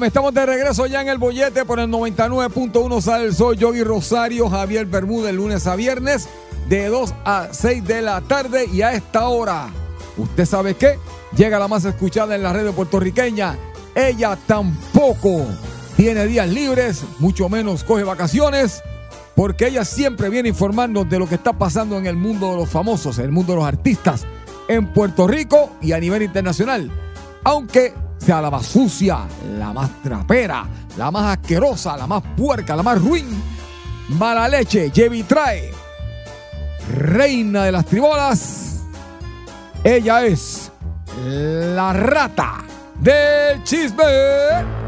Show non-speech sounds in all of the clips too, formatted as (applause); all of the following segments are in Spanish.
Estamos de regreso ya en el bollete por el 99.1 sale el sol. Yogi Rosario, Javier Bermúdez, lunes a viernes, de 2 a 6 de la tarde. Y a esta hora, ¿usted sabe qué? Llega la más escuchada en la red puertorriqueña. Ella tampoco tiene días libres, mucho menos coge vacaciones, porque ella siempre viene informarnos de lo que está pasando en el mundo de los famosos, en el mundo de los artistas, en Puerto Rico y a nivel internacional. Aunque sea la más sucia, la más trapera, la más asquerosa, la más puerca, la más ruin, mala leche, Jevi trae, reina de las tribolas, ella es la rata del chisme.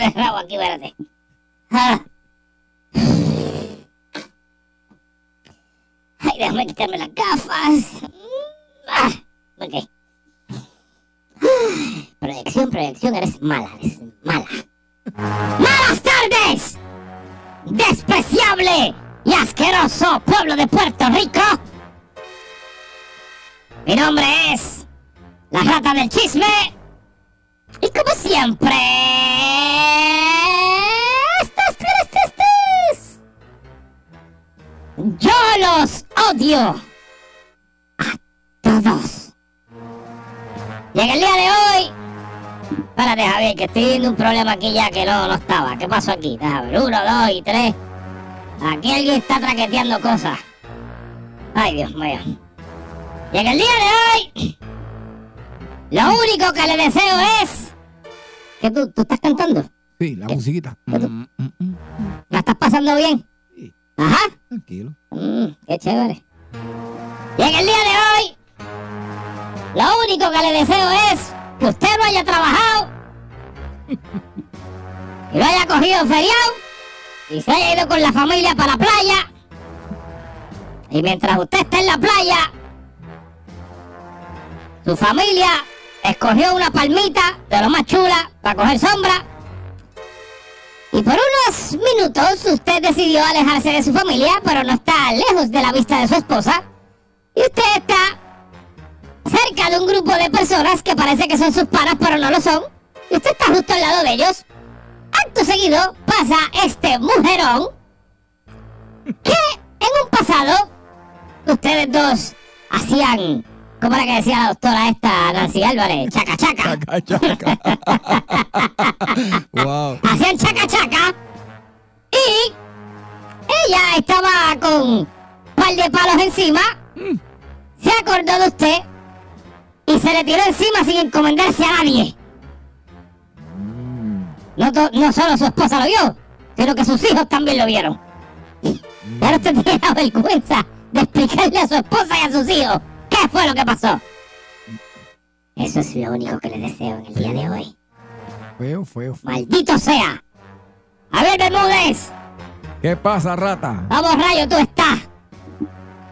Trepar el aquí, espérate. Ah. Ay, déjame quitarme las gafas. Ah, ok. Proyección, proyección, eres mala, eres mala. ¡Malas tardes! despreciable y asqueroso pueblo de Puerto Rico. Mi nombre es la rata del chisme. Siempre... Estos, estos, Yo los odio. A todos. Y en el día de hoy... Espérate, Javier, que estoy viendo un problema aquí ya que no, no estaba. ¿Qué pasó aquí? Déjame ver. Uno, dos y tres. Aquí alguien está traqueteando cosas. Ay, Dios mío. Y en el día de hoy, lo único que le deseo es... ¿Que tú, tú estás cantando? Sí, la musiquita. Mm, mm, mm, ¿La estás pasando bien? Sí. Ajá. tranquilo. Qué chévere. Y en el día de hoy, lo único que le deseo es que usted no haya trabajado y no haya cogido feriado y se haya ido con la familia para la playa. Y mientras usted está en la playa, su familia escogió una palmita de lo más chula para coger sombra. Y por unos minutos usted decidió alejarse de su familia, pero no está lejos de la vista de su esposa. Y usted está cerca de un grupo de personas que parece que son sus panas, pero no lo son. Y usted está justo al lado de ellos. Acto seguido pasa este mujerón que en un pasado ustedes dos hacían, ¿cómo era que decía la doctora esta Nancy Álvarez? Chaca chaca. (laughs) Chaca, chaca. (laughs) wow. hacían chaca chaca y ella estaba con un par de palos encima, se acordó de usted y se le tiró encima sin encomendarse a nadie. No, to- no solo su esposa lo vio, sino que sus hijos también lo vieron. Y ahora usted tiene la vergüenza de explicarle a su esposa y a sus hijos qué fue lo que pasó. Eso es lo único que le deseo en el día de hoy. Feo, feo, feo. ¡Maldito sea! Javier Bermúdez, ¿Qué pasa, rata? vamos rayo, tú estás.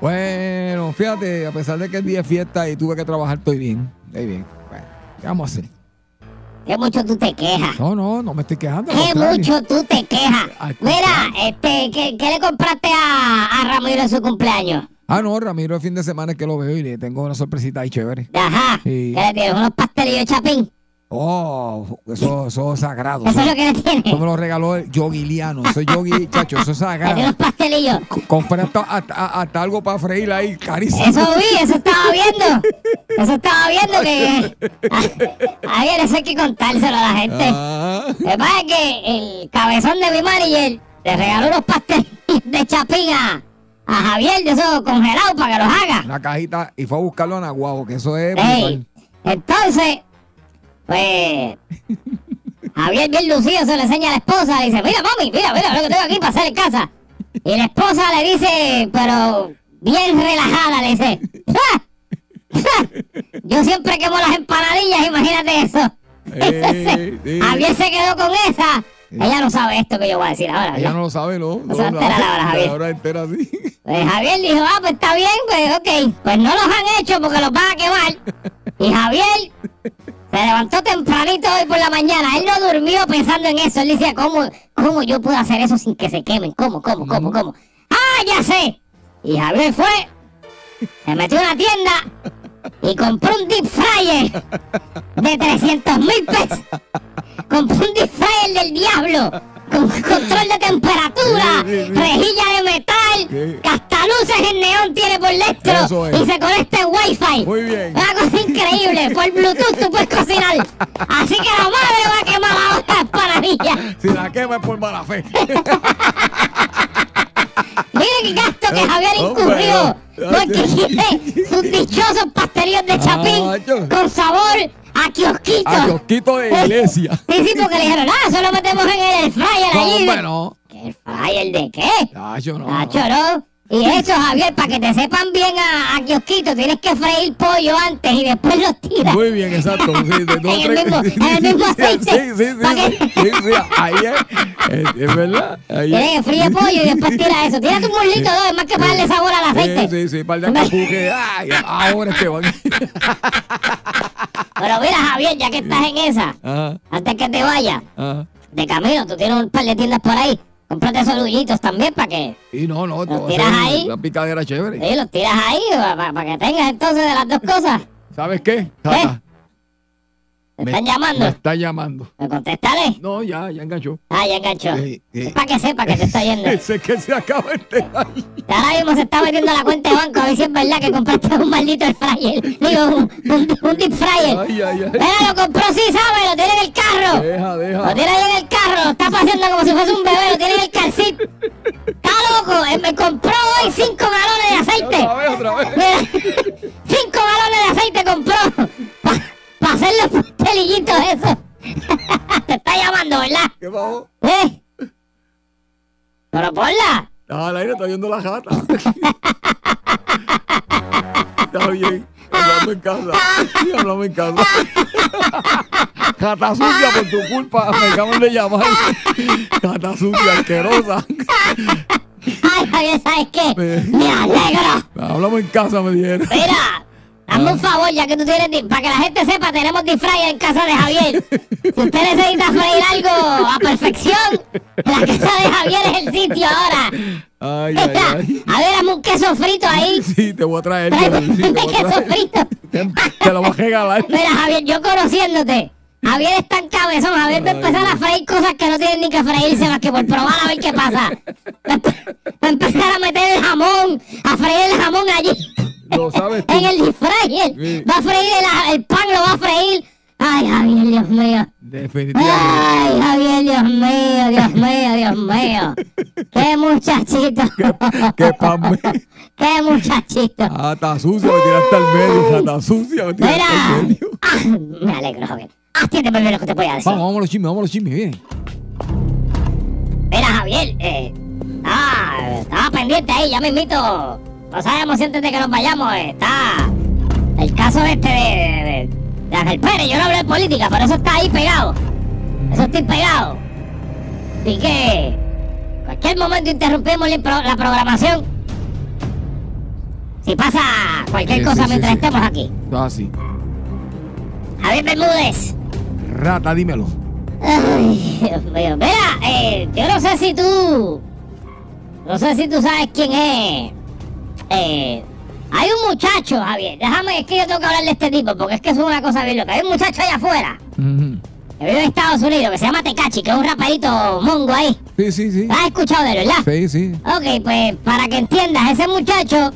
Bueno, fíjate, a pesar de que es día de fiesta y tuve que trabajar, estoy bien. Estoy bien. Bueno, ¿qué vamos a hacer? Qué mucho tú te quejas. No, no, no me estoy quejando. Qué mucho tú te quejas. Mira, este, ¿qué, qué le compraste a, a Ramiro en su cumpleaños? Ah, no, Ramiro, el fin de semana es que lo veo y le tengo una sorpresita ahí chévere. Ajá. Sí. ¿Qué le tienes? ¿Unos pastelillos chapín? Oh, eso, eso es sagrado. Eso es lo que le tienes. Eso me lo regaló el Yoguiliano. Eso es Yogi, (laughs) chacho, eso es sagrado. unos pastelillos. Compré hasta, hasta- hasta algo para freír ahí, carísimo. Eso vi, eso estaba viendo. Eso estaba viendo que. (laughs) A ver, eso hay que contárselo a la gente. Ah, que pasa es que el cabezón de mi manager le regaló unos pastelillos de chapín a, Javier de esos congelados para que los haga. una cajita y fue a buscarlo a Naguabo, que eso es Ey, entonces, pues. Javier bien lucido se lo enseña a la esposa. Le dice: Mira, mami, mira, mira lo que tengo aquí para hacer en casa. Y la esposa le dice, pero bien relajada, le dice: "Ja, ja, Yo siempre quemo las empanadillas, imagínate eso. Ey. (laughs) Javier se quedó con esa. Ella no sabe esto que yo voy a decir ahora. Ella no lo sabe, ¿no? No se va a enterar ahora, Javier. Entera sí. Pues Javier dijo, ah, pues está bien, pues ok. Pues no los han hecho porque los van a quemar. Y Javier se levantó tempranito hoy por la mañana. Él no durmió pensando en eso. Él decía, ¿cómo, cómo yo puedo hacer eso sin que se quemen? ¿Cómo, cómo, cómo, cómo? ¡Ah, ya sé! Y Javier fue, se metió a una tienda y compró un deep fryer de 300 mil pesos. Compró un deep fryer del diablo. Con control de temperatura, Sí, sí, sí. rejilla de metal, Sí. que hasta luces en neón tiene por dentro es. y se conecta en wifi. Muy bien. Una cosa increíble, por Bluetooth tú puedes cocinar. Así que la madre va a quemar ahora las panadillas. Si la quema es por mala fe. (laughs) Miren el gasto que Javier incurrió. Porque quiere sus dichosos pastelillos de chapín Ah, yo- con sabor a kiosquito. A kiosquito de iglesia. (laughs) Sí, sí, porque le dijeron, ah, eso lo metemos en el fryer hombre, no. ¿Qué ¿El fryer de qué? Nacho, no. Nacho, ¿no? Y eso, Javier, para que te sepan bien a, a kiosquito, tienes que freír pollo antes y después los tiras. Muy bien, exacto. Sí, de (laughs) dos, En el mismo- en el mismo aceite. Sí, sí, sí. ¿Pa' sí, sí, sí, ahí es. Es, verdad. Ahí Tienes que es. fríe pollo y después tira eso. Tírate un muslito, ¿no? Es más que para darle sabor al aceite. Sí, sí, sí, par de acapuque. (laughs) Ay, ahora este van. Pero mira, Javier, ya que estás en esa, Ajá, antes que te vayas, de camino, tú tienes un par de tiendas por ahí. Cómprate esos dullitos también para que Y no, no, ¿Los tiras ahí? una picadera chévere. sí, los tiras ahí para, que tengas entonces de las dos cosas. ¿Sabes qué? Tata, ¿Te me- están Me llamando? está llamando. ¿Me contestaré? No, ya, ya enganchó. Ah, ya enganchó. Es para que sepa que te está yendo. (laughs) Ese que se acaba de enterar. Ahora mismo se está metiendo a la cuenta de banco a ver si es verdad que compraste un maldito fryer. Digo, un, un, un deep fryer. Ay, ay, ay. Mira, lo compró, sí, ¿sabes? Lo tiene en el carro. Deja, Lo deja. tiene ahí en el carro. Lo está paseando como si fuese un bebé. Lo tiene en el calcit. Está loco. Eh, Me compró hoy 5 galones de aceite. Otra vez, otra vez. Mira, (laughs) 5 galones de aceite compró. Para hacer los pastelillitos esos. (laughs) Te está llamando, ¿verdad? ¿Qué pasó? ¿Eh? Pero ponla. Ah, al aire está viendo la jata. (laughs) Está bien. Hablamos en casa. Sí, hablamos en casa. (laughs) Jata sucia por tu culpa. Me acaban de llamar. Jata sucia, asquerosa. Ay, Javier, ¿sabes qué? Eh. Me alegro. Hablamos en casa, me dijeron. Mira, hazme un favor, ya que tú tienes, para que la gente sepa, tenemos disfraz en casa de Javier. Si (laughs) usted necesita freír algo a perfección, la casa de Javier es el sitio ahora. Ay, ay, a ver, hazme un queso frito ahí. Sí, te voy a traer. Tráeme sí, queso frito. Te, te lo voy a regalar. Mira, Javier, yo conociéndote. Javier es tan cabezón, Javier va a empezar a freír cosas que no tienen ni que freírse más que por probar a ver qué pasa. Va a empezar a meter el jamón, a freír el jamón allí. Lo sabes tú. en el. Sí. Va a freír el, el pan, lo va a freír. Ay, Javier, Dios mío. Definitivamente. Ay, Javier, Dios mío, Dios mío, Dios mío. Qué muchachito. Qué pan me. (laughs) Qué muchachito. Jata sucia, me tiraste al medio. Jata sucia, me tiraste al Mira. medio. Ah, me alegro, Javier. Atiéndeme bien lo que te voy a decir. Vamos, vamos a los chismes, vamos a los chismes, bien. Mira, Javier, eh, ah, estaba pendiente ahí, ya me invito. No sabemos si antes de que nos vayamos está el caso este de, de, de Ángel Pérez. Yo no hablo de política, pero eso está ahí pegado. Eso estoy pegado. Así que, cualquier momento interrumpimos la, pro- la programación. Si pasa cualquier Sí, cosa sí, mientras sí. estemos aquí. Ah, sí. Javier Bermúdez. Rata, dímelo. Ay, Dios mío. Mira, eh, yo no sé si tú. No sé si tú sabes quién es. Eh, hay un muchacho, Javier. Déjame, es que yo tengo que hablar de este tipo, porque es que es una cosa bien loca. Hay un muchacho allá afuera, Ujú. que vive en Estados Unidos, que se llama Tecachi, que es un raperito mongo ahí. Sí, sí, sí. ¿Has escuchado de él, verdad? Sí, sí. Ok, pues para que entiendas, ese muchacho,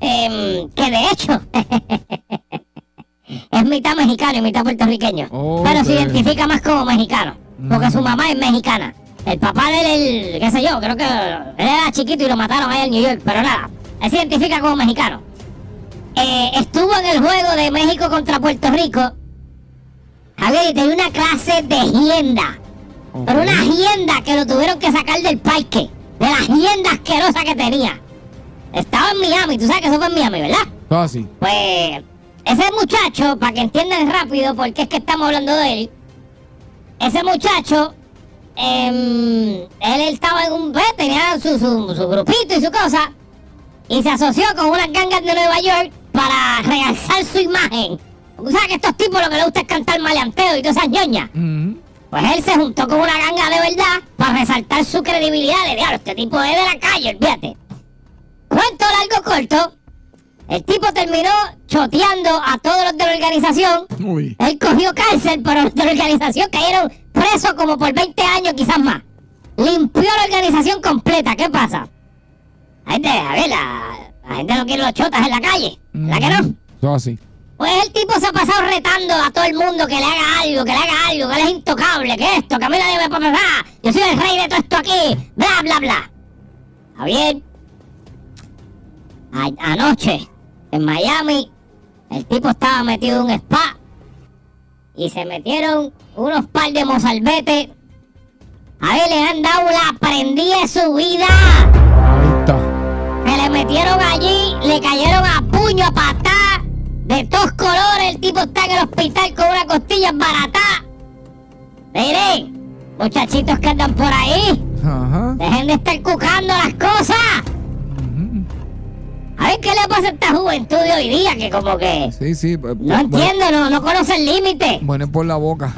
em, que de hecho (laughs) es mitad mexicano y mitad puertorriqueño, pero se identifica más como mexicano, porque su mamá es mexicana. El papá de él, el- qué sé yo, creo que él era chiquito y lo mataron allá en New York, pero nada, él se identifica como mexicano. Eh, estuvo en el juego de México contra Puerto Rico. Javier, y tenía una clase de hienda. Pero una hienda que lo tuvieron que sacar del parque. De la hienda asquerosa que tenía. Estaba en Miami, tú sabes que eso fue en Miami, ¿verdad? Ah, sí. Pues ese muchacho, para que entiendan rápido por qué es que estamos hablando de él, ese muchacho, em, él estaba en un, pues, tenía su, su, su grupito y su cosa, y se asoció con unas gangas de Nueva York para realzar su imagen. Tú sabes que estos tipos lo que les gusta es cantar maleanteo y todas esas ñoñas. Ujú. Pues él se juntó con una ganga de verdad para resaltar su credibilidad de diablo. Este tipo es de la calle, olvídate. Cuento largo corto. El tipo terminó choteando a todos los de la organización. Uy. Él cogió cárcel, pero los de la organización cayeron presos como por 20 años, quizás más. Limpió la organización completa. ¿Qué pasa? La gente, a ver, la, la gente no quiere los chotas en la calle. ¿La que no? Eso así. Pues el tipo se ha pasado retando a todo el mundo que le haga algo, que le haga algo, que él es intocable, que esto, que a mí nadie me puede pasar, yo soy el rey de todo esto aquí, bla, bla, bla. Javier, a- anoche, en Miami, el tipo estaba metido en un spa y se metieron unos par de mozalbetes. A ver, le han dado la prendida de su vida. Metieron allí, le cayeron a puño, a patá, de todos colores. El tipo está en el hospital con una costilla barata. Miren, muchachitos que andan por ahí, Ajá. dejen de estar cucando las cosas. A ver qué le pasa a esta juventud de hoy día que como que Sí, sí. pues, no bueno, entiendo, no, no conocen límites. Bueno, es por la boca.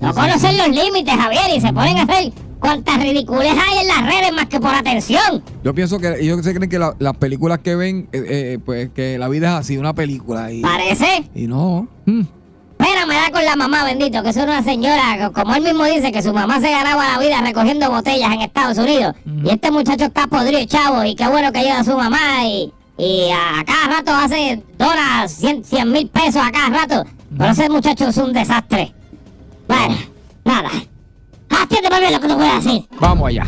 No sí, conocen sí. los límites, Javier, y se ponen a hacer cuantas ridiculez hay en las redes más que por atención. Yo pienso que ellos se creen que la- las películas que ven, eh, eh, pues que la vida es así, una película. Y, Parece. y no. Mm. Pena me da con la mamá, bendito, que es una señora, como él mismo dice, que su mamá se ganaba la vida recogiendo botellas en Estados Unidos. Y este muchacho está podrido, chavo, y qué bueno que ayuda a su mamá. Y, y a cada rato hace, dona 100 mil pesos a cada rato. Pero ese muchacho es un desastre. Bueno, nada. Lo que voy a decir. Vamos allá.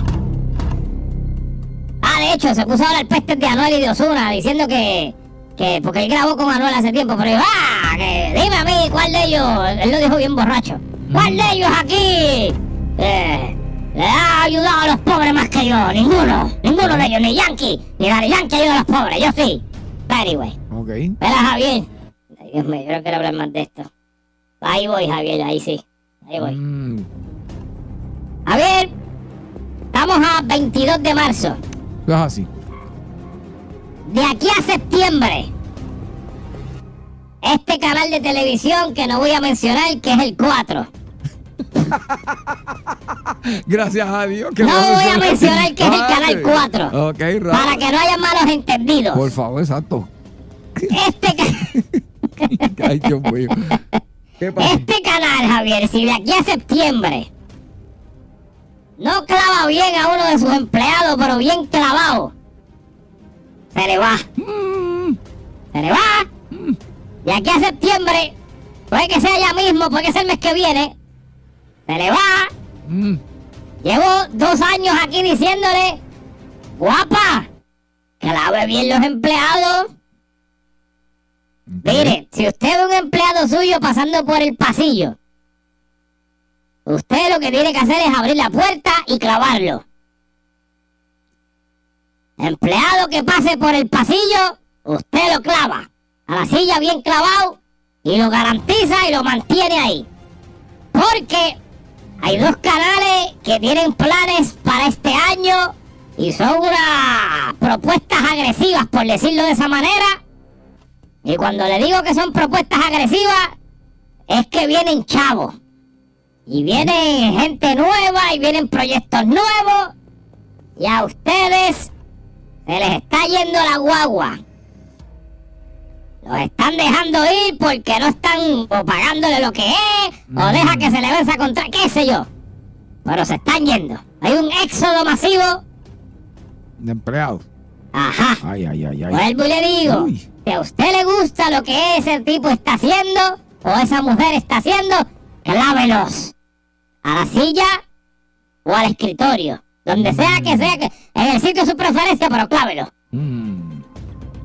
Ah, de hecho, se puso a hablar pestes de Anuel y de Osuna, diciendo que, que, porque él grabó con Anuel hace tiempo, pero yo, ah, que dime a mí cuál de ellos, él lo dijo bien borracho, cuál de ellos aquí eh, le ha ayudado a los pobres más que yo, ninguno, ninguno de ellos, ni Yankee, ni Daddy Yankee ayuda a los pobres, yo sí. But anyway, Ok. Espera, Javier. Ay, Dios mío, yo no quiero hablar más de esto. Ahí voy, Javier, ahí sí, ahí voy. Mm. Javier, estamos a 22 de marzo. Es así. De aquí a septiembre, este canal de televisión que no voy a mencionar, que es el 4. (laughs) Gracias a Dios. que No voy a mencionar que es el Ah, canal ok. 4. Ok, Para raro. que no haya malos entendidos. Por favor, exacto. Este, ca- (laughs) Ay, Dios mío. ¿Qué pasa? este canal, Javier, si de aquí a septiembre no clava bien a uno de sus empleados, pero bien clavado, se le va. Se le va. De aquí a septiembre, puede que sea ya mismo, puede que sea el mes que viene, se le va. Mm. Llevo dos años aquí diciéndole, guapa, clave bien los empleados. Mire, si usted ve un empleado suyo pasando por el pasillo, usted lo que tiene que hacer es abrir la puerta y clavarlo. Empleado que pase por el pasillo, usted lo clava a la silla bien clavado y lo garantiza y lo mantiene ahí. Porque hay dos canales que tienen planes para este año Y son unas propuestas agresivas, por decirlo de esa manera. Y cuando le digo que son propuestas agresivas, es que vienen chavos. Y viene gente nueva y vienen proyectos nuevos. Y a ustedes se les está yendo la guagua. Los están dejando ir porque no están o pagándole lo que es, o deja que se le venza contra, qué sé yo. Pero se están yendo. Hay un éxodo masivo. De empleados. Ajá. Ay, ay, ay, ay. Vuelvo y le digo, Uy. si a usted le gusta lo que ese tipo está haciendo, o esa mujer está haciendo, clávelos. A la silla o al escritorio. Donde sea que sea, que, en el sitio de su preferencia, pero clávelos. Mm,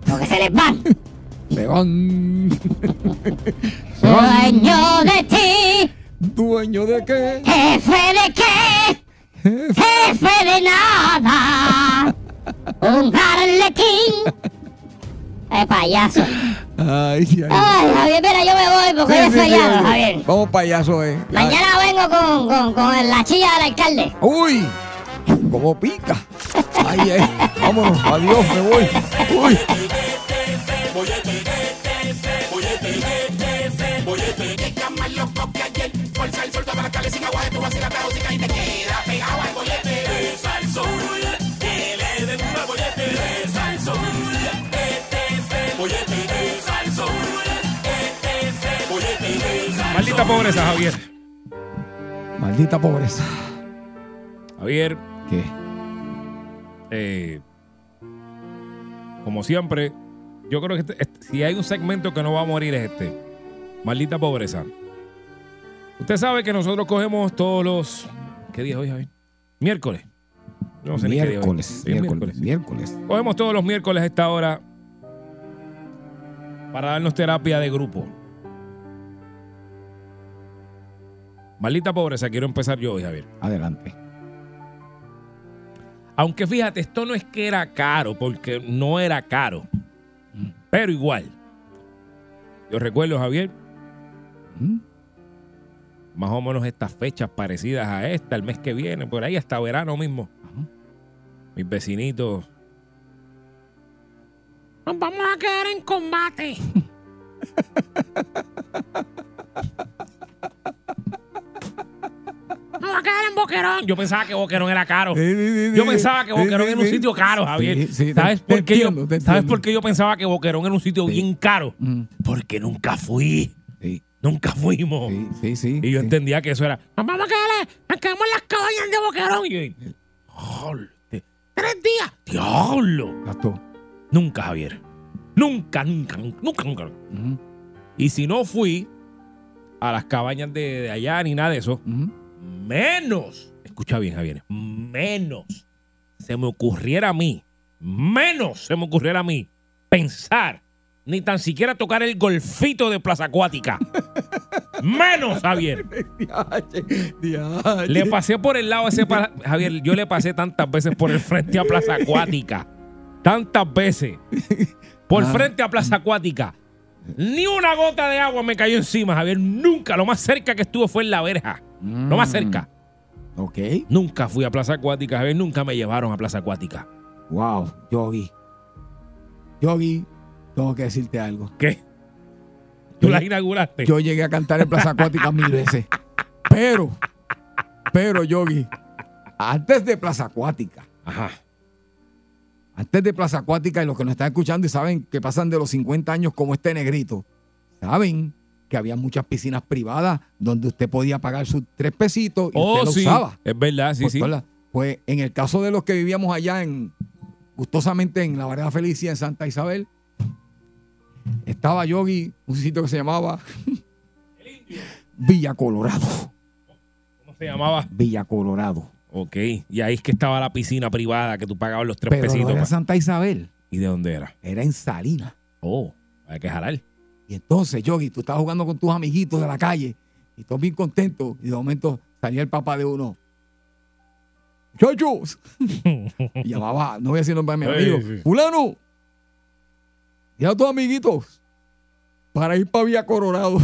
Porque se les van. (laughs) se van. (laughs) Se van. Dueño de ti, ¿Dueño de qué? jefe de qué, jefe de nada. (laughs) Un arlequín. Eh, payaso. Ay, ay. Ay, Javier, mira, yo me voy porque Sí, hoy es sí, sí, feriado, sí. Javier. Vamos payaso, eh. Mañana vengo con, con, con la chilla del alcalde. Uy, como pica. Ay, ay. Vámonos, adiós, me voy. Uy. Maldita pobreza, Javier. Maldita pobreza. Javier, ¿Qué? eh, como siempre, yo creo que este- este- si hay un segmento que no va a morir es este. Maldita pobreza. Usted sabe que nosotros cogemos todos los... ¿Qué día es hoy, Javier? Miércoles. No sé ni qué día es hoy. miércoles, Sí, es miércoles, miércoles. Cogemos todos los miércoles a esta hora para darnos terapia de grupo. Maldita pobreza, quiero empezar yo hoy, Javier. Adelante. Aunque fíjate, esto no es que era caro, porque no era caro. Pero igual. Yo recuerdo, Javier, ¿Mm? más o menos estas fechas parecidas a esta, el mes que viene, por ahí hasta verano mismo. Ajá. Mis vecinitos. Nos vamos a quedar en combate. (laughs) en Boquerón. Yo pensaba que Boquerón era caro. Yo pensaba que Boquerón era un sitio caro, Javier. ¿Sabes, por qué yo, ¿Sabes por qué yo pensaba que Boquerón era un sitio bien caro? Mm, Porque nunca fui. Nunca fuimos. sí, sí, sí. Y yo sí. entendía que eso era. Vamos a quedar, nos quedamos en las cabañas de Boquerón. Y yo, "Joder, tres días. Diablo. Exacto. Nunca, Javier. Nunca, nunca, nunca, nunca. Ujú, Y si no fui a las cabañas de, de allá ni nada de eso, ujú. Menos, escucha bien, Javier, menos se me ocurriera a mí, menos se me ocurriera a mí pensar, ni tan siquiera tocar el golfito de Plaza Acuática. (laughs) menos, Javier. Le pasé por el lado ese. Javier, yo le pasé tantas veces por el frente a Plaza Acuática. Tantas veces. Por Ah. frente a Plaza Acuática. Ni una gota de agua me cayó encima, Javier. Nunca. Lo más cerca que estuve fue en la verja. Lo más Mm, cerca. Ok. Nunca fui a Plaza Acuática, Javier. Nunca me llevaron a Plaza Acuática. Wow, Yogi. Yogi, tengo que decirte algo. ¿Qué? ¿Tú Yo- las inauguraste? Yo llegué a cantar en Plaza Acuática mil veces. Pero, pero, Yogi, antes de Plaza Acuática, Ajá. antes de Plaza Acuática, y los que nos están escuchando y saben que pasan de los 50 años como este negrito, saben que había muchas piscinas privadas donde usted podía pagar sus tres pesitos y Oh, usted lo sí. usaba. Es verdad, sí, Pues, sí. Pues en el caso de los que vivíamos allá en gustosamente en la Vareda Felicia en Santa Isabel, estaba Yogi, un sitio que se llamaba Villa Colorado. ¿Cómo se llamaba? Villa Colorado. Ok. Y ahí es que estaba la piscina privada que tú pagabas los tres Pero no pesitos. era pa- Santa Isabel, ¿Y de dónde era? era en Salinas. Oh, hay que jalar. Y entonces, Yogi, tú estabas jugando con tus amiguitos de la calle y todos bien contentos. Y de momento salía el papá de uno. Muchachos. y llamaba, no voy a decir nombre de mi amigo. sí. Fulano. Y a tus amiguitos. Para ir para Villa Colorado.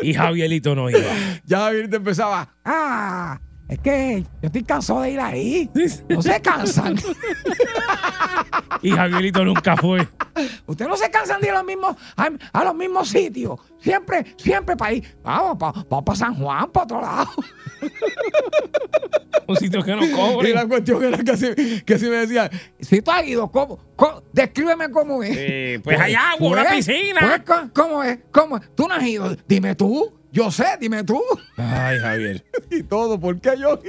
Y Javierito no iba. Ya Javier te empezaba. Ah, es que yo estoy cansado de ir ahí. No se cansan. (laughs) Y Javierito nunca fue. Ustedes no se cansan de ir a los mismos, a, a los mismos sitios. Siempre, siempre para ir. Vamos, para San Juan, para otro lado. (laughs) Un sitio que no Y cobre. la cuestión era que si, que si me decían, si tú has ido, ¿cómo? ¿Cómo? Descríbeme cómo es. Eh, pues hay agua, una Pues, piscina. pues, ¿cómo- ¿Cómo es? ¿Cómo es? Tú no has ido. Dime tú. Yo sé, dime tú. Ay, Javier. (laughs) Y todo, ¿por qué yo?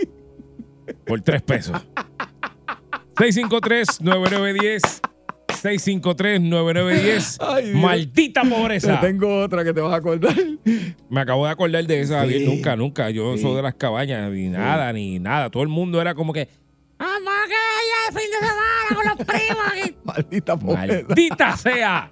(laughs) Por tres pesos. 653-9910. 653-9910. Ay, Dios. Maldita Te pobreza. tengo otra que te vas a acordar. Me acabo de acordar de esa, Javier. Sí. Nunca, nunca. Yo Sí. soy de las cabañas, ni nada, ni nada. Todo el mundo era como que. ¡Vamos a que el fin de semana con los primos! (laughs) Maldita pobreza. ¡Maldita sea!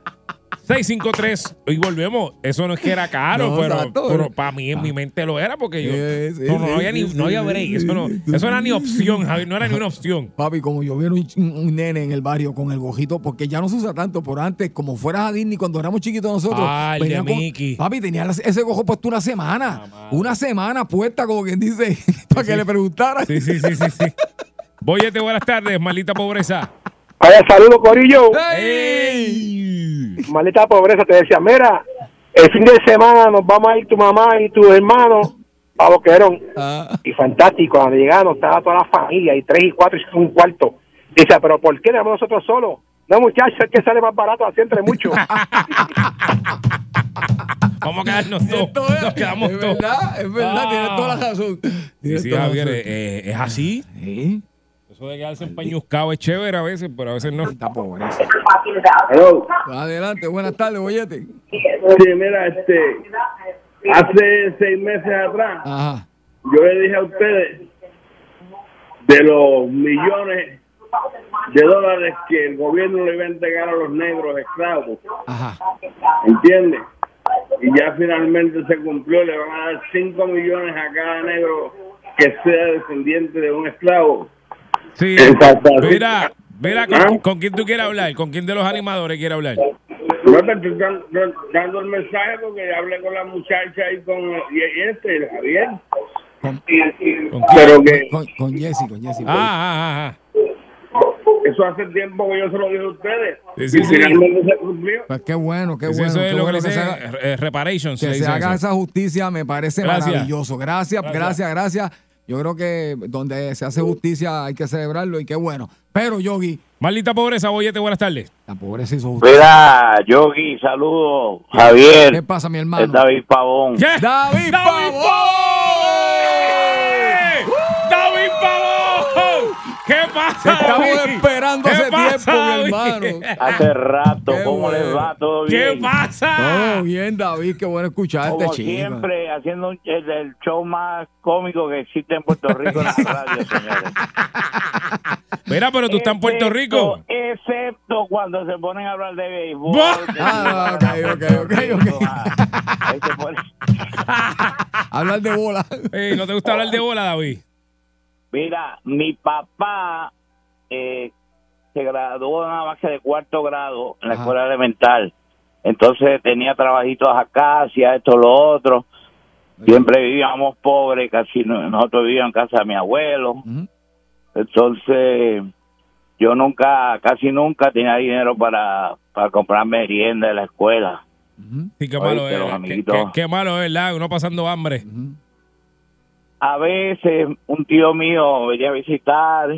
653 y volvemos. Eso no es que era caro, (laughs) No, pero, exacto. para mí en mi mente lo era porque yo. No, había ni, no había break. Eso no, eso era ni opción, Javier. No era ni una opción. Papi, como yo vi un, un nene en el barrio con el gojito, porque ya no se usa tanto, por antes, como fueras a Disney cuando éramos chiquitos nosotros. Ah, el de con- Mickey. papi, tenía ese gojo puesto una semana. Ah, una semana puesta, como quien dice, (laughs) para que le preguntara. Sí, sí, sí, sí, sí. Boyete, buenas tardes, maldita pobreza. Vaya, saludos, Corillo. ¡Ey! Maldita pobreza, te decía, mira, el fin de semana nos vamos a ir tu mamá y tus hermanos a Boquerón. Ah, Y fantástico, cuando llegamos estaba toda la familia, y tres y cuatro y un cuarto. Dice, pero ¿por qué debemos nosotros solos? No, muchachos, es que sale más barato así entre muchos. (laughs) Vamos a quedarnos todos. Nos quedamos es todos. verdad, es verdad, Ah. tienes toda la razón. Sí, Javier, razón. eh, eh, es así. Sí, Eso de quedarse empañuscado es chévere a veces, pero a veces no. está. Hello. Adelante, buenas tardes, bollete. Sí, mira, este, hace seis meses atrás, Ajá. yo le dije a ustedes de los millones de dólares que el gobierno le iba a entregar a los negros esclavos, Ajá. ¿entiendes? Y ya finalmente se cumplió, le van a dar 5 millones a cada negro que sea descendiente de un esclavo. Sí. Exacto. Mira, mira, ¿con, ¿Ah? con quién tú quieres hablar? ¿Con quién de los animadores quieres hablar? No te estoy dan- dan- dando el mensaje porque hablé con la muchacha y con y, y este, Javier. Con, ¿Con quién? Pero que con, con Jessy, con Jessy. Ah, ah, ah, ah. eso hace tiempo que yo se lo dije a ustedes. Sí, sí, y sí. finalmente se cumplió. Pues qué bueno, qué Sí, bueno. eso es qué lo que bueno que se haga- eh, reparations. que se haga eso. esa justicia me parece Gracias. maravilloso. Gracias, Gracias. gracias, gracias. Yo creo que donde se hace justicia hay que celebrarlo y qué bueno. Pero, Yogi, Maldita pobreza, Boyete, buenas tardes. la pobreza hizo justicia. Mira, Yogi, saludos. Javier, ¿Qué pasa, mi hermano? es David Pavón. ¿Qué? David Pavón. ¡David Pavón! ¿Qué pasa? Estamos esperando ¿Qué hace pasa, tiempo, mi hermano. Hace rato, Qué ¿cómo les bueno. va? ¿Todo ¿Qué bien? pasa? Todo bien, David, qué bueno escucharte, Como chico. siempre, haciendo el, el show más cómico que existe en Puerto Rico en la (laughs) radio, señores. Mira, pero tú estás en Puerto Rico. Excepto cuando se ponen a hablar de béisbol. Ah, si ok, ok, ok, Rico, ok. ahí se pone- (laughs) Hablar de bola. ¿No te gusta hablar de bola, David? Mira, mi papá eh, se graduó nada más que de cuarto grado en la Ajá. escuela elemental. Entonces tenía trabajitos acá, hacía esto, lo otro. Siempre vivíamos pobres, casi no- nosotros vivíamos en casa de mi abuelo. Entonces yo nunca, casi nunca tenía dinero para, para comprar merienda de la escuela. Sí, qué Oíste, malo es. los Qué, amiguitos. qué- qué malo es, ¿verdad? Uno pasando hambre. A veces un tío mío venía a visitar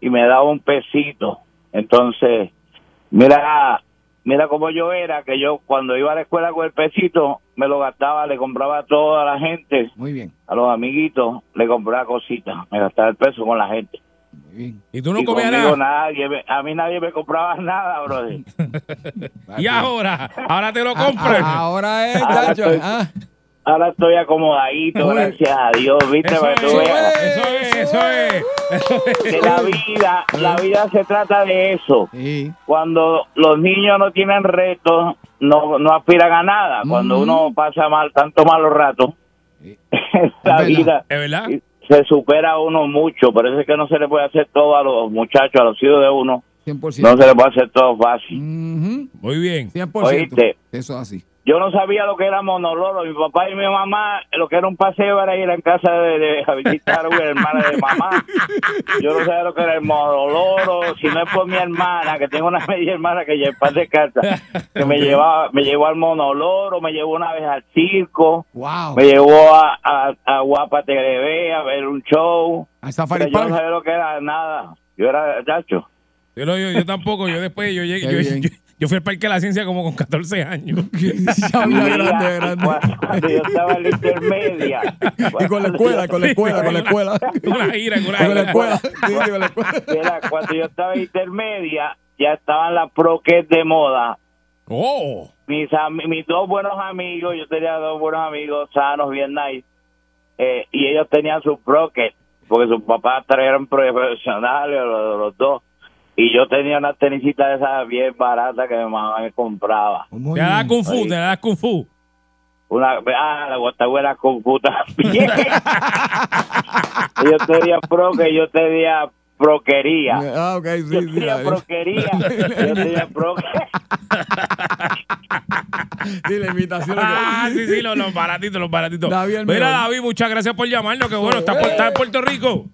y me daba un pesito. Entonces, mira, mira cómo yo era, que yo cuando iba a la escuela con el pesito, me lo gastaba, le compraba a toda la gente, Muy bien, a los amiguitos, le compraba cositas, me gastaba el peso con la gente. muy bien. Y tú no y comías nada. nadie a mí nadie me compraba (laughs) nada, brother. (laughs) Y ahora, ahora te lo compran. (laughs) ah, ahora es, Ahora Chacho, estoy- ah. Ahora estoy acomodadito, Uy. gracias a Dios, viste, Eso para es, que tú veas eso es, eso es. que la vida, la vida se trata de eso. Sí, cuando los niños no tienen retos, no, no aspiran a nada. Cuando Ujú. uno pasa mal, tanto malos ratos, Sí. (laughs) la Es vida ¿Es verdad? se supera a uno mucho. Por eso es que no se le puede hacer todo a los muchachos, a los hijos de uno. 100%. No se le puede hacer todo fácil. Muy bien. 100%. Oíste. Eso es así. Yo no sabía lo que era monoloro. Mi papá y mi mamá, lo que era un paseo era ir a casa de, de a visitar a mi hermana de mamá. Yo no sabía lo que era el monoloro. Si no es por mi hermana, que tengo una (laughs) media hermana que ya paz de casa, que me llevaba, me llevó al monoloro, me llevó una vez al circo, Wow. me llevó a, a, a Guapa TV a ver un show. Safari Pero yo no sabía lo que era nada. Yo era chacho. Yo, no- yo, yo tampoco, yo después, yo llegué, yo, (laughs) yo fui al Parque de la Ciencia como con 14 años. (laughs) Grande, grande. Cuando, yo estaba en la intermedia. Y con la escuela, con la escuela, con la escuela. Gira, con Con la gira. escuela. Sí, sí, con la (laughs) escuela. Cuando yo estaba en intermedia, ya estaban las proques de moda. Oh, Mis, ami- mis dos buenos amigos, yo tenía dos buenos amigos sanos, bien nice, eh, y ellos tenían sus proques, porque sus papás eran profesionales, los, los dos. Y yo tenía una tenisita de esas bien baratas que mi mamá me compraba. Muy te da. Kung Fu, te da Kung Fu. Una, ah, la guatabuela con puta también. (laughs) yo tenía proque, yo tenía proquería. Ah, ok, sí, Yo sí. tenía proquería. (laughs) Yo tenía proque. Sí, la (laughs) invitación. Ah, sí, sí, los, los baratitos, los baratitos. David Mira. David, muchas gracias por llamarnos. Que bueno, está, por- está en Puerto Rico.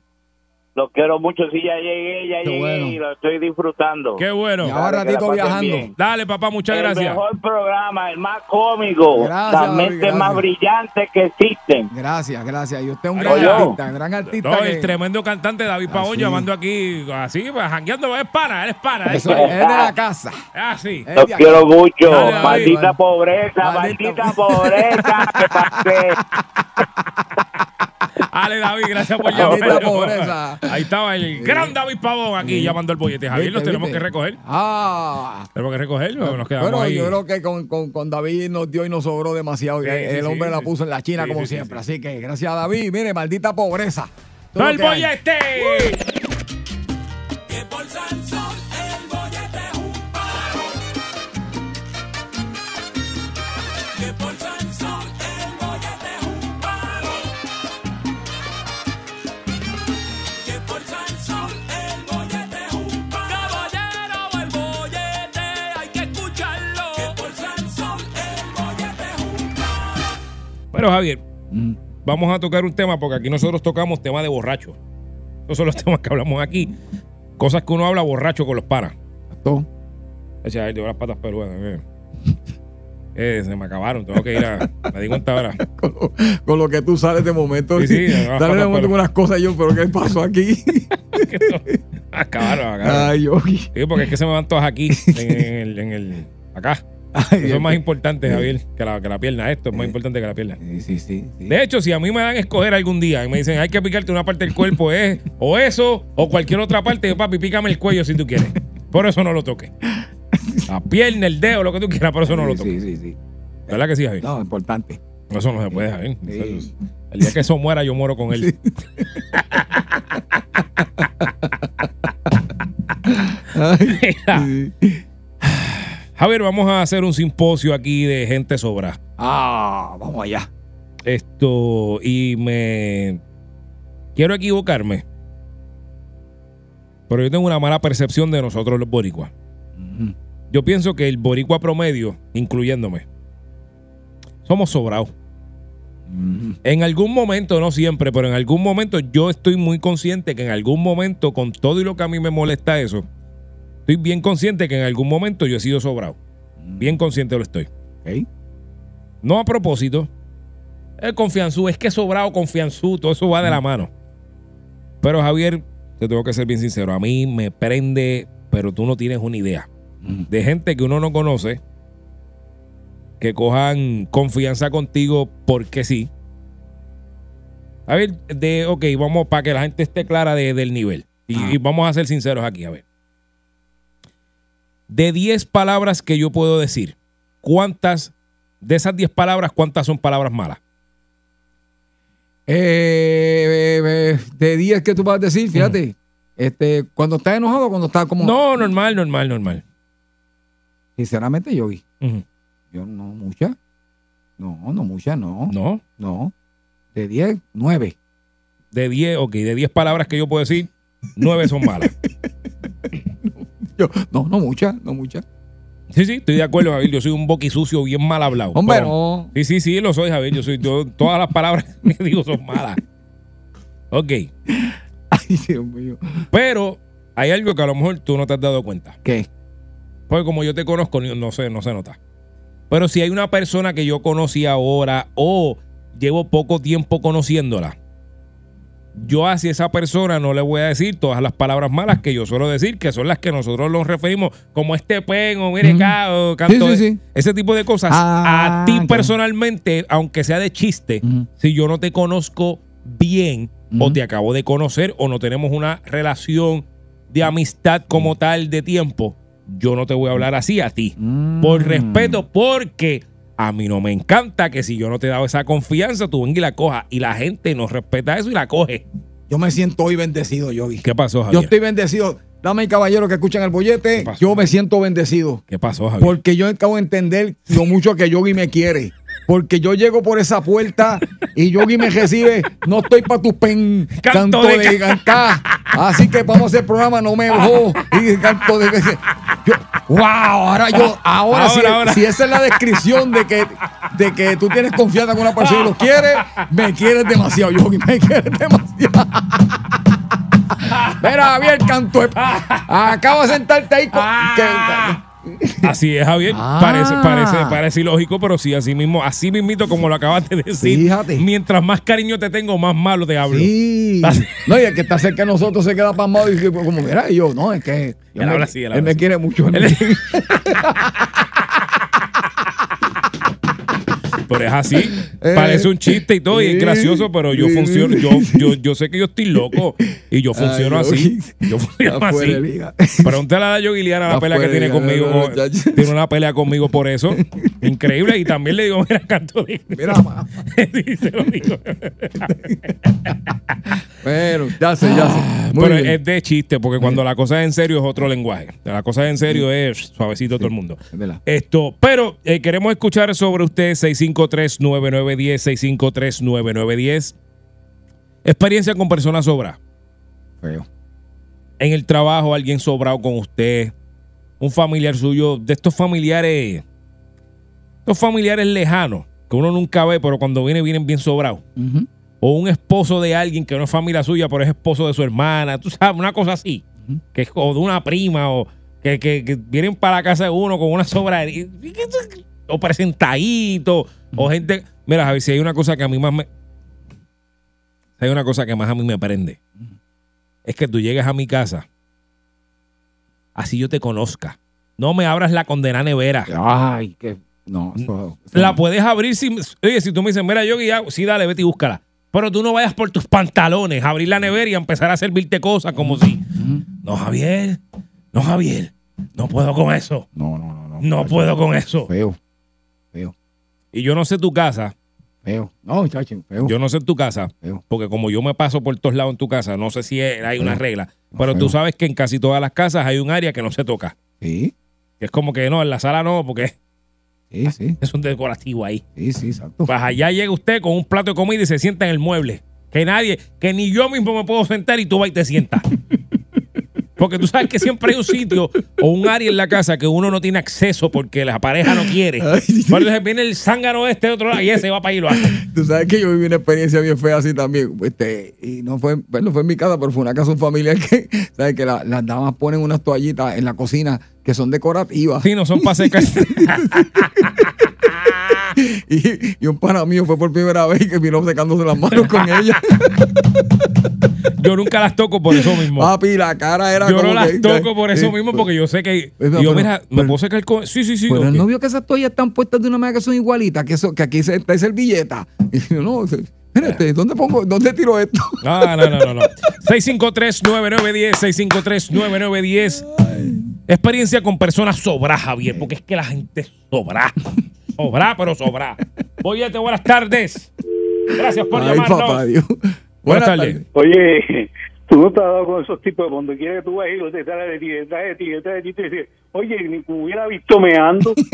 Lo quiero mucho, sí, ya llegué, ya Qué llegué bueno. y lo estoy disfrutando. Qué bueno. Ya va Dale, que la ratito pasen viajando. bien. Dale, papá, muchas el gracias. mejor programa, el más cómico, Gracias, las David, mentes gracias. más brillantes que existen. Gracias, gracias. Y usted es un Oye. gran artista, un gran artista. No, que- el tremendo cantante David Pavón Así. llamando aquí, así, pues, jangueando. Es pana, él es pana. es Eso es, es de la casa. Ah, sí. Es Los de quiero mucho, Dale, David. maldita pobreza, Maldita- maldita pobreza, que pasé. (laughs) Dale, David, gracias por Maldita llamar. pobreza. (laughs) Ahí estaba el gran David Pavón aquí llamando al bollete. Javier, ¿Viste, los tenemos que recoger. Ah. Tenemos que recogerlo, nos quedamos Bueno, ahí. yo creo que con, con, con David nos dio y nos sobró demasiado. Sí, el sí, hombre sí, la puso en la China como siempre. sí. Así que gracias a David. Mire, maldita pobreza. Todo ¡Todo el bollete! Bueno, Javier, Mm. vamos a tocar un tema porque aquí nosotros tocamos temas de borracho. Esos son los (laughs) temas que hablamos aquí. Cosas que uno habla borracho con los panas. Todo. O sea, tengo las patas peludas. eh. Eh, se me acabaron, tengo que ir a. Me di cuenta ahora. (laughs) Con lo, con lo que tú sales de momento. Sí, sí, Dale de momento pero- unas cosas yo, pero ¿qué pasó aquí? (laughs) Acabaron, acabaron. Ay, yo. Sí, porque es que se me van todas aquí, en, en el, en el- acá. Eso es más importante, Javier, que la, que la pierna. Esto es más importante que la pierna. Sí, sí, sí. sí. De hecho, si a mí me dan a escoger algún día y me dicen hay que picarte una parte del cuerpo, (laughs) es o eso o cualquier otra parte, yo, papi, pícame el cuello si tú quieres. Por eso no lo toques. La pierna, el dedo, lo que tú quieras, por eso no lo toques. sí, sí, sí. ¿Verdad que sí, Javier? No, importante. Eso no se puede, Javier. Sí. El día que eso muera, yo muero con él. (laughs) (laughs) Ay, sí. Javier, vamos a hacer un simposio aquí de gente sobra. Ah, vamos allá. Esto, y me. Quiero equivocarme. Pero yo tengo una mala percepción de nosotros los boricuas. Yo pienso que el boricua promedio, incluyéndome, somos sobrados. En algún momento, no siempre, pero en algún momento yo estoy muy consciente que en algún momento, con todo y lo que a mí me molesta eso, estoy bien consciente que en algún momento yo he sido sobrado. Bien consciente lo estoy. Ok. No a propósito. El confianzú, es que sobrado, confianzú, todo eso va de la mano. Pero Javier, te tengo que ser bien sincero, a mí me prende, pero tú no tienes una idea. Ujú. De gente que uno no conoce, que cojan confianza contigo porque sí. A ver, de, ok, vamos para que la gente esté clara de- del nivel. Y, Ah. y vamos a ser sinceros aquí, a ver. De 10 palabras que yo puedo decir, ¿cuántas, de esas 10 palabras, cuántas son palabras malas? Eh, eh, de 10 que tú vas a decir, fíjate, este, cuando estás enojado, cuando estás como. No, normal, normal, normal. Sinceramente, yo vi. Ujú. Yo no, muchas. No, no muchas, no. No, No. De 10, 9. de 10, ok, de 10 palabras que yo puedo decir, 9 son malas. (laughs) Yo, no, no muchas, no muchas. Sí, sí, estoy de acuerdo, Javier. Yo soy un boquisucio bien mal hablado. Hombre, Pero- no. Sí, sí, sí, lo soy, Javier. Yo soy, yo- todas las palabras que digo son malas. Ok. Ay, Dios mío. Pero hay algo que a lo mejor tú no te has dado cuenta. ¿Qué? Porque como yo te conozco, no sé, no se nota. Pero si hay una persona que yo conocí ahora o llevo poco tiempo conociéndola, yo hacia esa persona no le voy a decir todas las palabras malas que yo suelo decir, que son las que nosotros nos referimos como este pen o mire acá o canto Sí, sí, sí. ese tipo de cosas. Ah, a ti ok. personalmente, aunque sea de chiste, si yo no te conozco bien o te acabo de conocer o no tenemos una relación de amistad como tal de tiempo, yo no te voy a hablar así a ti. Mm. Por respeto, porque a mí no me encanta que si yo no te he dado esa confianza, tú vengas y la cojas. Y la gente no respeta eso y la coge. Yo me siento hoy bendecido, Yogi. ¿Qué pasó, Yo Javier? estoy bendecido. Dame caballero que escuchan el bollete, yo me siento bendecido. ¿Qué pasó, Javier? Porque yo acabo de entender lo mucho que Yogi me quiere. Porque yo llego por esa puerta y Yogi me recibe. No estoy para tu pen Canto canto, de de, cantar. Así que vamos a hacer programa, no me dejó. Y canto de. Yo, wow, ahora yo, ahora, Ahora, si, ahora. si esa es la descripción de que, de que tú tienes confianza con una persona y lo quieres, me quieres demasiado, Yogi, me quieres demasiado. Mira, Javier, canto. Acaba de sentarte ahí con. que- Así es, Javier. Ah. Parece, parece, parece ilógico, pero sí, así mismo, así mismito como lo acabas de decir. Fíjate. Mientras más cariño te tengo, más malo te hablo. Sí. No, y el que está cerca de nosotros se queda pasmado y dice, como, mira, y yo, no, es que. Él me- habla así, él él habla me así. quiere mucho. él (laughs) Pero es así. Eh, Parece un chiste y todo, y es gracioso, pero yo funciono, yo, yo, yo sé que yo estoy loco y yo funciono Ay, así. Yo funciono así. Pregúntale a Yogi Liana la pelea que tiene conmigo. Tiene una pelea conmigo por eso. (laughs) Increíble. Y también le digo, (laughs) mira, de. Mira, ma. (laughs) Sí, se lo digo. (laughs) Bueno, ya sé, ya sé. Muy Pero bien. es de chiste, porque cuando la cosa es en serio es otro lenguaje. La cosa es en serio es suavecito todo el mundo. Verdad. Esto, pero eh, queremos escuchar sobre usted 653-9910, 653-9910. Experiencia con personas sobra. Feo. En el trabajo, alguien sobrado con usted. Un familiar suyo, de estos familiares, estos familiares lejanos, que uno nunca ve, pero cuando viene, vienen bien sobrados. O un esposo de alguien que no es familia suya, pero es esposo de su hermana. Tú sabes, una cosa así. Que es o de una prima, o que, que- que vienen para la casa de uno con una sobra. O presentadito, o gente. Mira, Javi, si hay una cosa que a mí más me. si hay una cosa que más a mí me prende. Es que tú llegues a mi casa. Así yo te conozca. No me abras la condena nevera. Ay, que. No, eso- La puedes abrir si, oye, si tú me dices, mira, yo guía, sí, dale, vete y búscala. Pero tú no vayas por tus pantalones a abrir la nevera y empezar a servirte cosas como si. No, Javier, no, Javier, no puedo con eso. No, no, no. No, No puedo con eso. Feo. Feo. Y yo no sé tu casa, Feo. No, chacho, feo. yo no sé tu casa, Feo. porque como yo me paso por todos lados en tu casa, no sé si hay una Feo. regla. Pero tú feo. sabes que en casi todas las casas hay un área que no se toca. Sí, Que es como que no, en la sala no, porque sí, sí. es un decorativo ahí. Sí, sí, exacto. Pues allá llega usted con un plato de comida y se sienta en el mueble. Que nadie, que ni yo mismo me puedo sentar y tú vas y te sientas. (laughs) Porque tú sabes que siempre hay un sitio o un área en la casa que uno no tiene acceso porque la pareja no quiere. Ay, sí. Entonces viene el zángano este de otro lado y ese va para ahí y lo hace. Tú sabes que yo viví una experiencia bien fea así también. Este, y no fue, bueno, fue en mi casa, pero fue una casa un familiar que, (laughs) ¿sabes? Que la- las damas ponen unas toallitas en la cocina que son decorativas. Sí, no son para secar. (laughs) (laughs) Y, y un pana mío fue por primera vez que vino secándose las manos con (laughs) ella. Yo nunca las toco por eso mismo. Papi, la cara era Yo no las que- toco por eso eh, mismo porque yo sé que. Pero- y yo, pero- mira, ¿me puedo secar con.? Sí, sí, sí. Pero ok. el novio que esas toallas están puestas de una manera que son igualitas, que, eso, que aquí se- está servilleta. (laughs) Y yo, no, se- espérate, ¿dónde pongo, dónde tiro esto? No, no, no, no, no. 653-9910, 653-9910. Experiencia con personas sobra, Javier, porque es que la gente sobra. Sobra, pero sobra. Oye, buenas tardes. Gracias por Ay, llamarnos. papá Dios. Buenas tardes. Oye, tú no has dado con esos tipos de cuando quieres que tú vas y lo te sale de ti, detrás de ti, detrás de ti, te dice, oye, ni hubiera visto meando. (laughs)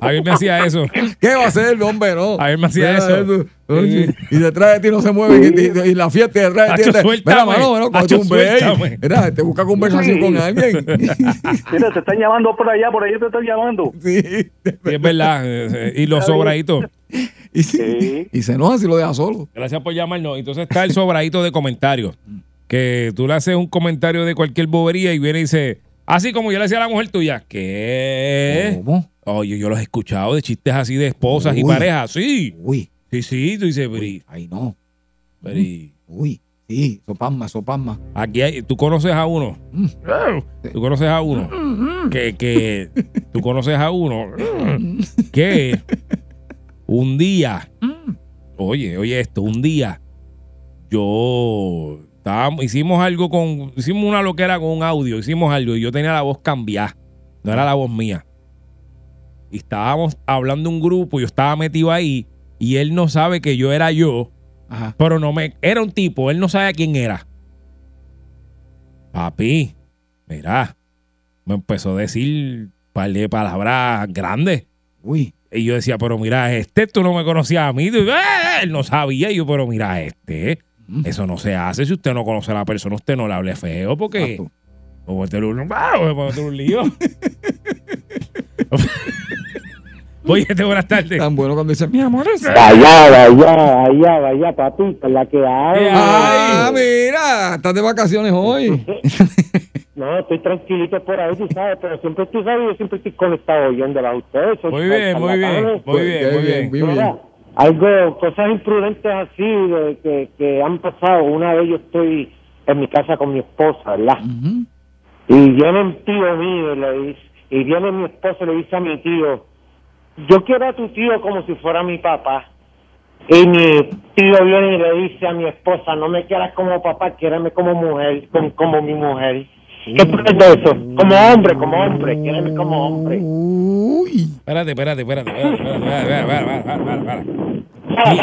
Javier me hacía eso. ¿Qué va a hacer el hombre, no? A ver, me hacía eso. Oye, y detrás de ti no se mueve y, y- y la fiesta detrás de ti. Hacho, te- Mira, mano, bueno, un. Mira, te busca conversación con alguien. (laughs) Mira, te están llamando por allá, por allá te están llamando. sí. Sí, es verdad. eh, Y los sobraditos. Y, sí, Sí. y se enoja si lo deja solo. Gracias por llamarnos. Entonces está el sobradito de comentarios. Que tú le haces un comentario de cualquier bobería y viene y dice, así como yo le decía a la mujer tuya, ¿qué? ¿Cómo? Oye, yo los he escuchado de chistes así de esposas y parejas. Sí, Uy, sí, sí. Tú dices, y- ay no. y- Uy, sí, sopasma, sopasma. aquí hay, tú conoces a uno. Mm. Tú conoces a uno. Que, que (laughs) tú conoces a uno. Que un día, oye, oye esto, un día yo estábamos, hicimos algo con, hicimos una loquera con un audio, hicimos algo y yo tenía la voz cambiada, no era la voz mía. Y estábamos hablando un grupo, yo estaba metido ahí y él no sabe que yo era yo, Ajá. pero no me, era un tipo, él no sabe quién era. Papi, mira, me empezó a decir un par de palabras grandes. Uy, Y yo decía, pero mira, este, tú no me conocías a mí. Tú, "Eh", Él no sabía. Y yo, pero mira, este, Mm. eso no se hace. Si usted no conoce a la persona, usted no le hable feo porque exacto. o meter un, ah, voy a meter un lío. (laughs) Oye, este, buenas tardes. Tan bueno cuando dice, mi amor, es... Vaya, vaya, vaya, vaya, papi, con la que hay. Ah, mira, estás de vacaciones hoy. (laughs) No, estoy tranquilito por ahí, tú sabes, pero siempre tú sabes, yo siempre estoy conectado oyéndola a ustedes. Muy bien, muy bien, muy bien, muy bien. muy bien. Algo, cosas imprudentes así de, que, que han pasado. Una vez yo estoy en mi casa con mi esposa, ¿verdad? Ujú. Y viene un tío mío y, le dice, y viene mi esposo y le dice a mi tío, yo quiero a tu tío como si fuera mi papá. Y mi tío viene y le dice a mi esposa, no me quieras como papá, quiérame como mujer, como, como mi mujer. ¿Qué es de eso? Como hombre, como hombre, quiérame como hombre. Uy. Espérate, espérate, espérate, espérate, espérate,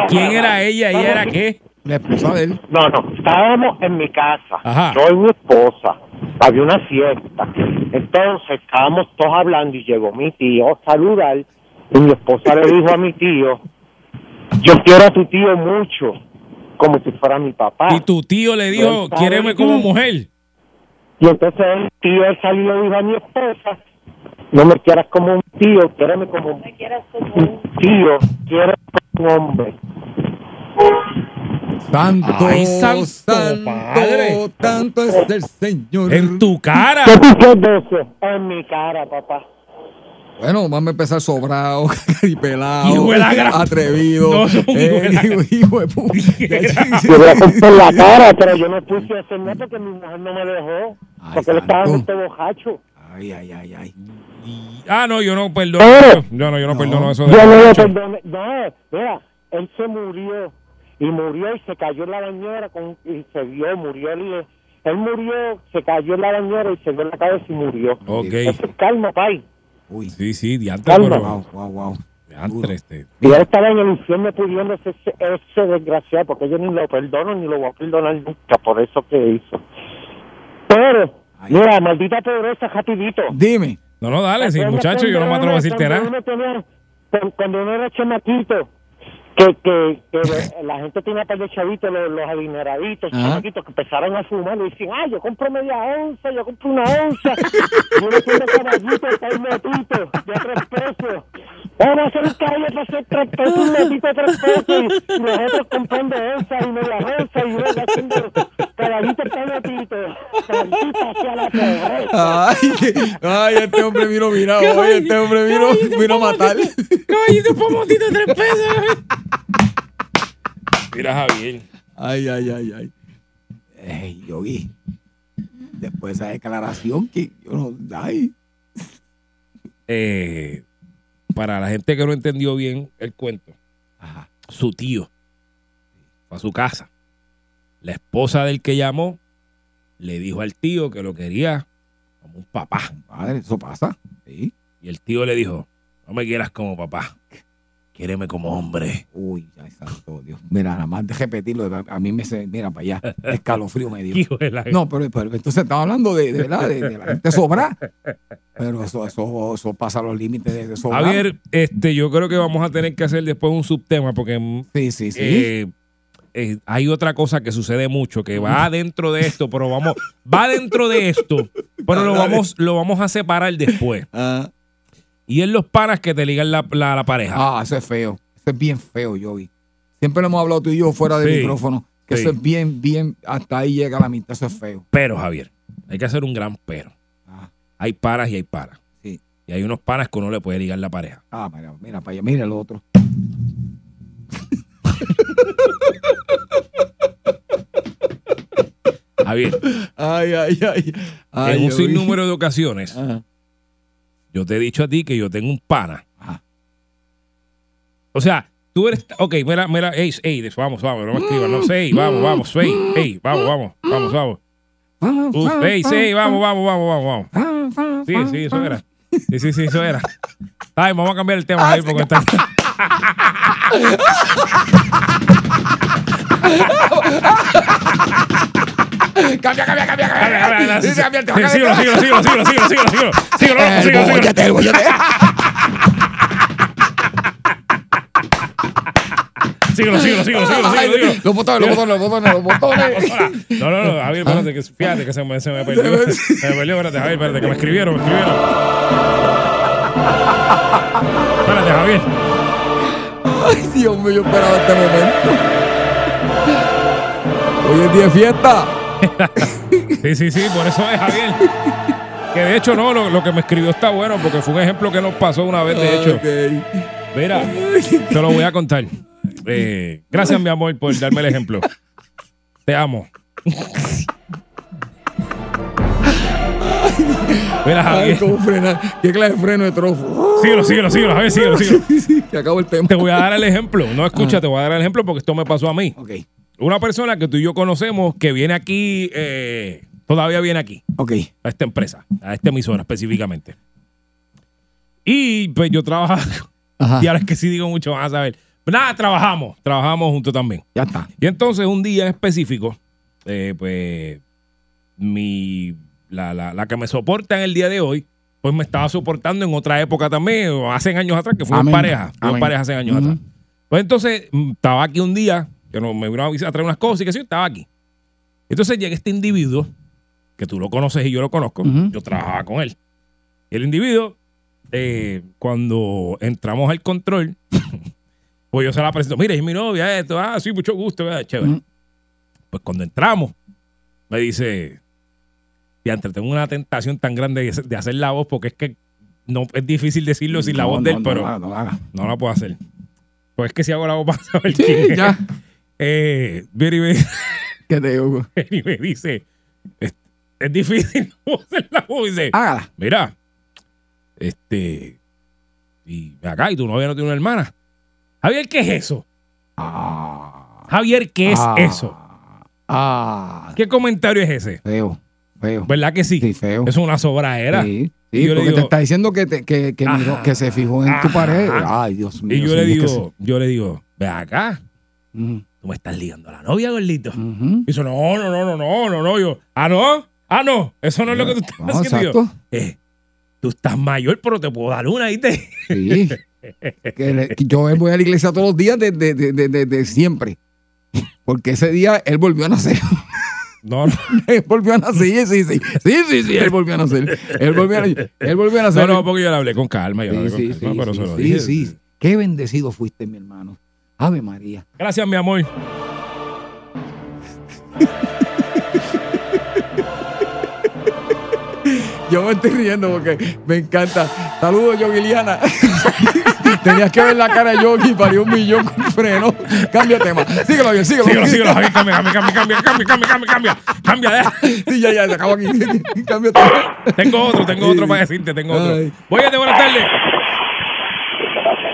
¿Quién era ella y era qué? La esposa de él. No, no, estábamos en mi casa, Ajá. yo mi esposa había una fiesta, entonces estábamos todos hablando y llegó mi tío a saludar y mi esposa le dijo a mi tío, yo quiero a tu tío mucho, como si fuera mi papá. Y tu tío le dijo, quiéreme como mujer. Y entonces el tío él salió y le dijo a mi esposa, no me quieras como un tío, quiéreme como un tío, quiero como un hombre. Tanto, Ay, santo tanto, padre. tanto es el Señor. En tu cara. ¿Qué tú crees de eso? En mi cara, papá. Bueno, vamos a empezar sobrado, (laughs) y pelado, Hijo de la gran- atrevido. Hijo de eh, hijo, de pu- (laughs) Yo voy a romper la cara, pero yo no puse a hacer nada porque mi mujer no me dejó. Ay, porque él estaba santo. este bojacho. Ay, ay, ay, ay. Ah, no, yo no perdono. Yo no, yo no, No. perdono eso de Yo no lo perdoné. No, mira, él se murió. Y murió y se cayó en la bañera con, y se vio, murió. Él, él murió, se cayó en la bañera y se dio en la cabeza y murió. Ok. Eso es calma, pai. Uy, Sí, sí, diantre, Calma. pero... wow, wow, wow. Diantre, este. Y él estaba en el infierno pudiéndose ese, ese desgraciado, porque yo ni lo perdono ni lo voy a perdonar nunca por eso que hizo. Pero, Ay. mira, maldita pobreza, rapidito. Dime. No, no, dale, sí, muchacho, yo no me atrevo a decirte cuando nada. cuando uno era chamaquito, que, que, que la gente tenía par de chavitos, los, los adineraditos, que empezaron a fumar y decían, ah, yo compro media onza, yo compro una onza, (laughs) y uno tiene caballitos, seis metitos, de tres pesos. Vamos a hacer un caballo para hacer tres pesos, un metito de tres pesos, y, nosotros comprando onza y media onza, y uno haciendo caballitos para metitos. Ay, que- ay, este hombre vino mirado. Este hombre vino, vino a matar. Caballito pomotito, tres pesos. Mira, Javier. Ay, ay, ay, ay. Ey, yo vi. Después de esa declaración que yo no. Ay. Eh, para la gente que no entendió bien el cuento, Ajá. su tío fue a su casa. La esposa del que llamó le dijo al tío que lo quería como un papá. Padre, eso pasa. Sí. Y el tío le dijo, no me quieras como papá, quiéreme como hombre. Uy, ay, santo Dios. Mira, nada más de repetirlo, a a mí me se, mira para allá, (laughs) escalofrío me dio. No, pero, pero entonces estamos hablando de, de, ¿verdad? de, de la gente sobra. Pero eso, eso, eso pasa los límites de, de sobrar. Javier, este, yo creo que vamos a tener que hacer después un subtema porque mm, Sí, sí, sí. eh, eh, hay otra cosa que sucede mucho que va dentro de esto, pero vamos, va dentro de esto, pero lo vamos, lo vamos a separar después. Ah, Y es los panas que te ligan la, la- la pareja. ah, eso es feo. Eso es bien feo, Yogi. Siempre lo hemos hablado tú y yo fuera del Sí, micrófono. Que sí. eso es bien, bien, hasta ahí llega la mitad, eso es feo. Pero, Javier, hay que hacer un gran pero. Ah, Hay panas y hay panas. sí. Y hay unos panas que uno le puede ligar la pareja. Ah, mira, mira para allá, mira el otro. Javier, Ay, ay, ay. ay en un sinnúmero de ocasiones, Ajá. yo te he dicho a ti que yo tengo un pana. Ajá. O sea, tú eres. Ok, mira, mira, ey, ey, vamos, vamos, no me escribas, no sé, ey, vamos, vamos, ey, ey, vamos, vamos, vamos, vamos. Uf, ey, sí, vamos, vamos, vamos, vamos, vamos. Sí, sí, eso era. Sí, sí, sí, eso era. Ay, vamos a cambiar el tema, Javier, porque está. (laughs) Cambia, cambia, cambia, cambia. Sí, cambia cambia el síguelo, síguelo, síguelo, síguelo, síguelo, síguelo, síguelo, loco, El síguelo, síguelo. bollete, el bollete. Síguelo, síguelo, síguelo, síguelo, Ay, síguelo, síguelo. Los botones, los botones, los botones, (laughs) los botones. No, no, no, Javier, espérate, que, fíjate que se me, se me perdió. Se me perdió, espérate, Javier, espérate, que me escribieron, me escribieron. Espérate, Javier. Ay, Dios mío, yo esperaba este momento. Hoy es día de fiesta. (laughs) Sí, sí, sí, por eso es, Javier. Que de hecho, no, lo, lo que me escribió está bueno, porque fue un ejemplo que nos pasó una vez, de hecho. Mira, te lo voy a contar. Eh, gracias, mi amor, por darme el ejemplo. Te amo. (laughs) Mira, Javier. cómo frenar. ¿Qué clase de freno de trofo? Síguelo, (laughs) síguelo, síguelo, Javier, síguelo, síguelo. Sí, sí, que acabo el tema. Te voy a dar el ejemplo. No escucha, te voy a dar el ejemplo porque esto me pasó a mí. Ok, Una persona que tú y yo conocemos que viene aquí, eh, todavía viene aquí, ok. a esta empresa, a esta emisora específicamente. Y pues yo trabajaba, Ajá. y ahora es que sí digo mucho más a saber. Nada, trabajamos, trabajamos juntos también. Ya está. Y entonces un día en específico, eh, pues mi, la, la, la que me soporta en el día de hoy, pues me estaba soportando en otra época también, o hace años atrás, que fuimos pareja, fuimos pareja hace años atrás. Pues entonces mm, estaba aquí un día, que no, me vino a traer unas cosas y que sí, estaba aquí. Entonces llega este individuo, que tú lo conoces y yo lo conozco, yo trabajaba con él. Y el individuo, eh, cuando entramos al control, (laughs) pues yo se la presento, mire, es mi novia, esto, ah, sí, mucho gusto, chévere. Pues cuando entramos, me dice, diantre, tengo una tentación tan grande de hacer la voz porque es que no es difícil decirlo sin la No, voz no, de él, no pero haga, no la puedo hacer. Pues es que si hago la voz (laughs) vas a saber quién es. Ya. Eh, viene y me, (laughs) ¿Qué te digo? (laughs) y me dice, es, es difícil no hacer la voz. Dice, Hágala. mira, este, y acá, y tu novia no tiene una hermana. Javier, ¿qué es eso? Ah. Javier, ¿qué es Ah. eso? Ah. ¿Qué comentario es ese? Feo, feo. ¿Verdad que sí? Sí, feo. Es una sobradera. Sí, Y sí yo le porque te está diciendo que, te- que, que, Ajá. que se fijó en tu pared. Ay, Dios mío. Y yo le digo, yo le digo, ve acá, tú me estás ligando a la novia, gordito. Y dice, no, no, no, no, no, no, no. Yo, ah, no, ah, no, eso no es lo que tú estás No, haciendo. Yo, eh, tú estás mayor, pero te puedo dar una, ¿viste? Sí. Que le- que yo voy a la iglesia todos los días desde de, de, de- de siempre. Porque ese día él volvió a nacer. No, no, (laughs) él volvió a nacer. Sí, sí, sí. Sí, sí, sí. Él volvió a nacer. Él volvió a, él volvió a nacer. no, no, porque yo le hablé con calma. Yo le Sí, sí, calma, sí, pero sí, se lo sí, dije. sí. Qué bendecido fuiste, mi hermano. Ave María. Gracias, mi amor. (laughs) Yo me estoy riendo porque me encanta. Saludos, Yogi Liana. (laughs) Tenías que ver la cara de Yogi, parió un millón con freno. Cambia tema. Síguelo, Javier, síguelo. Síguelo, síguelo, Javier. Cambia, cambia, cambia, cambia, cambia, cambia, cambia, cambia. Cambia. Sí, ya, ya, se acabó aquí. (laughs) cambia tema. Tengo otro, tengo otro para decirte, tengo otro. Ay. Óyete, buenas tardes.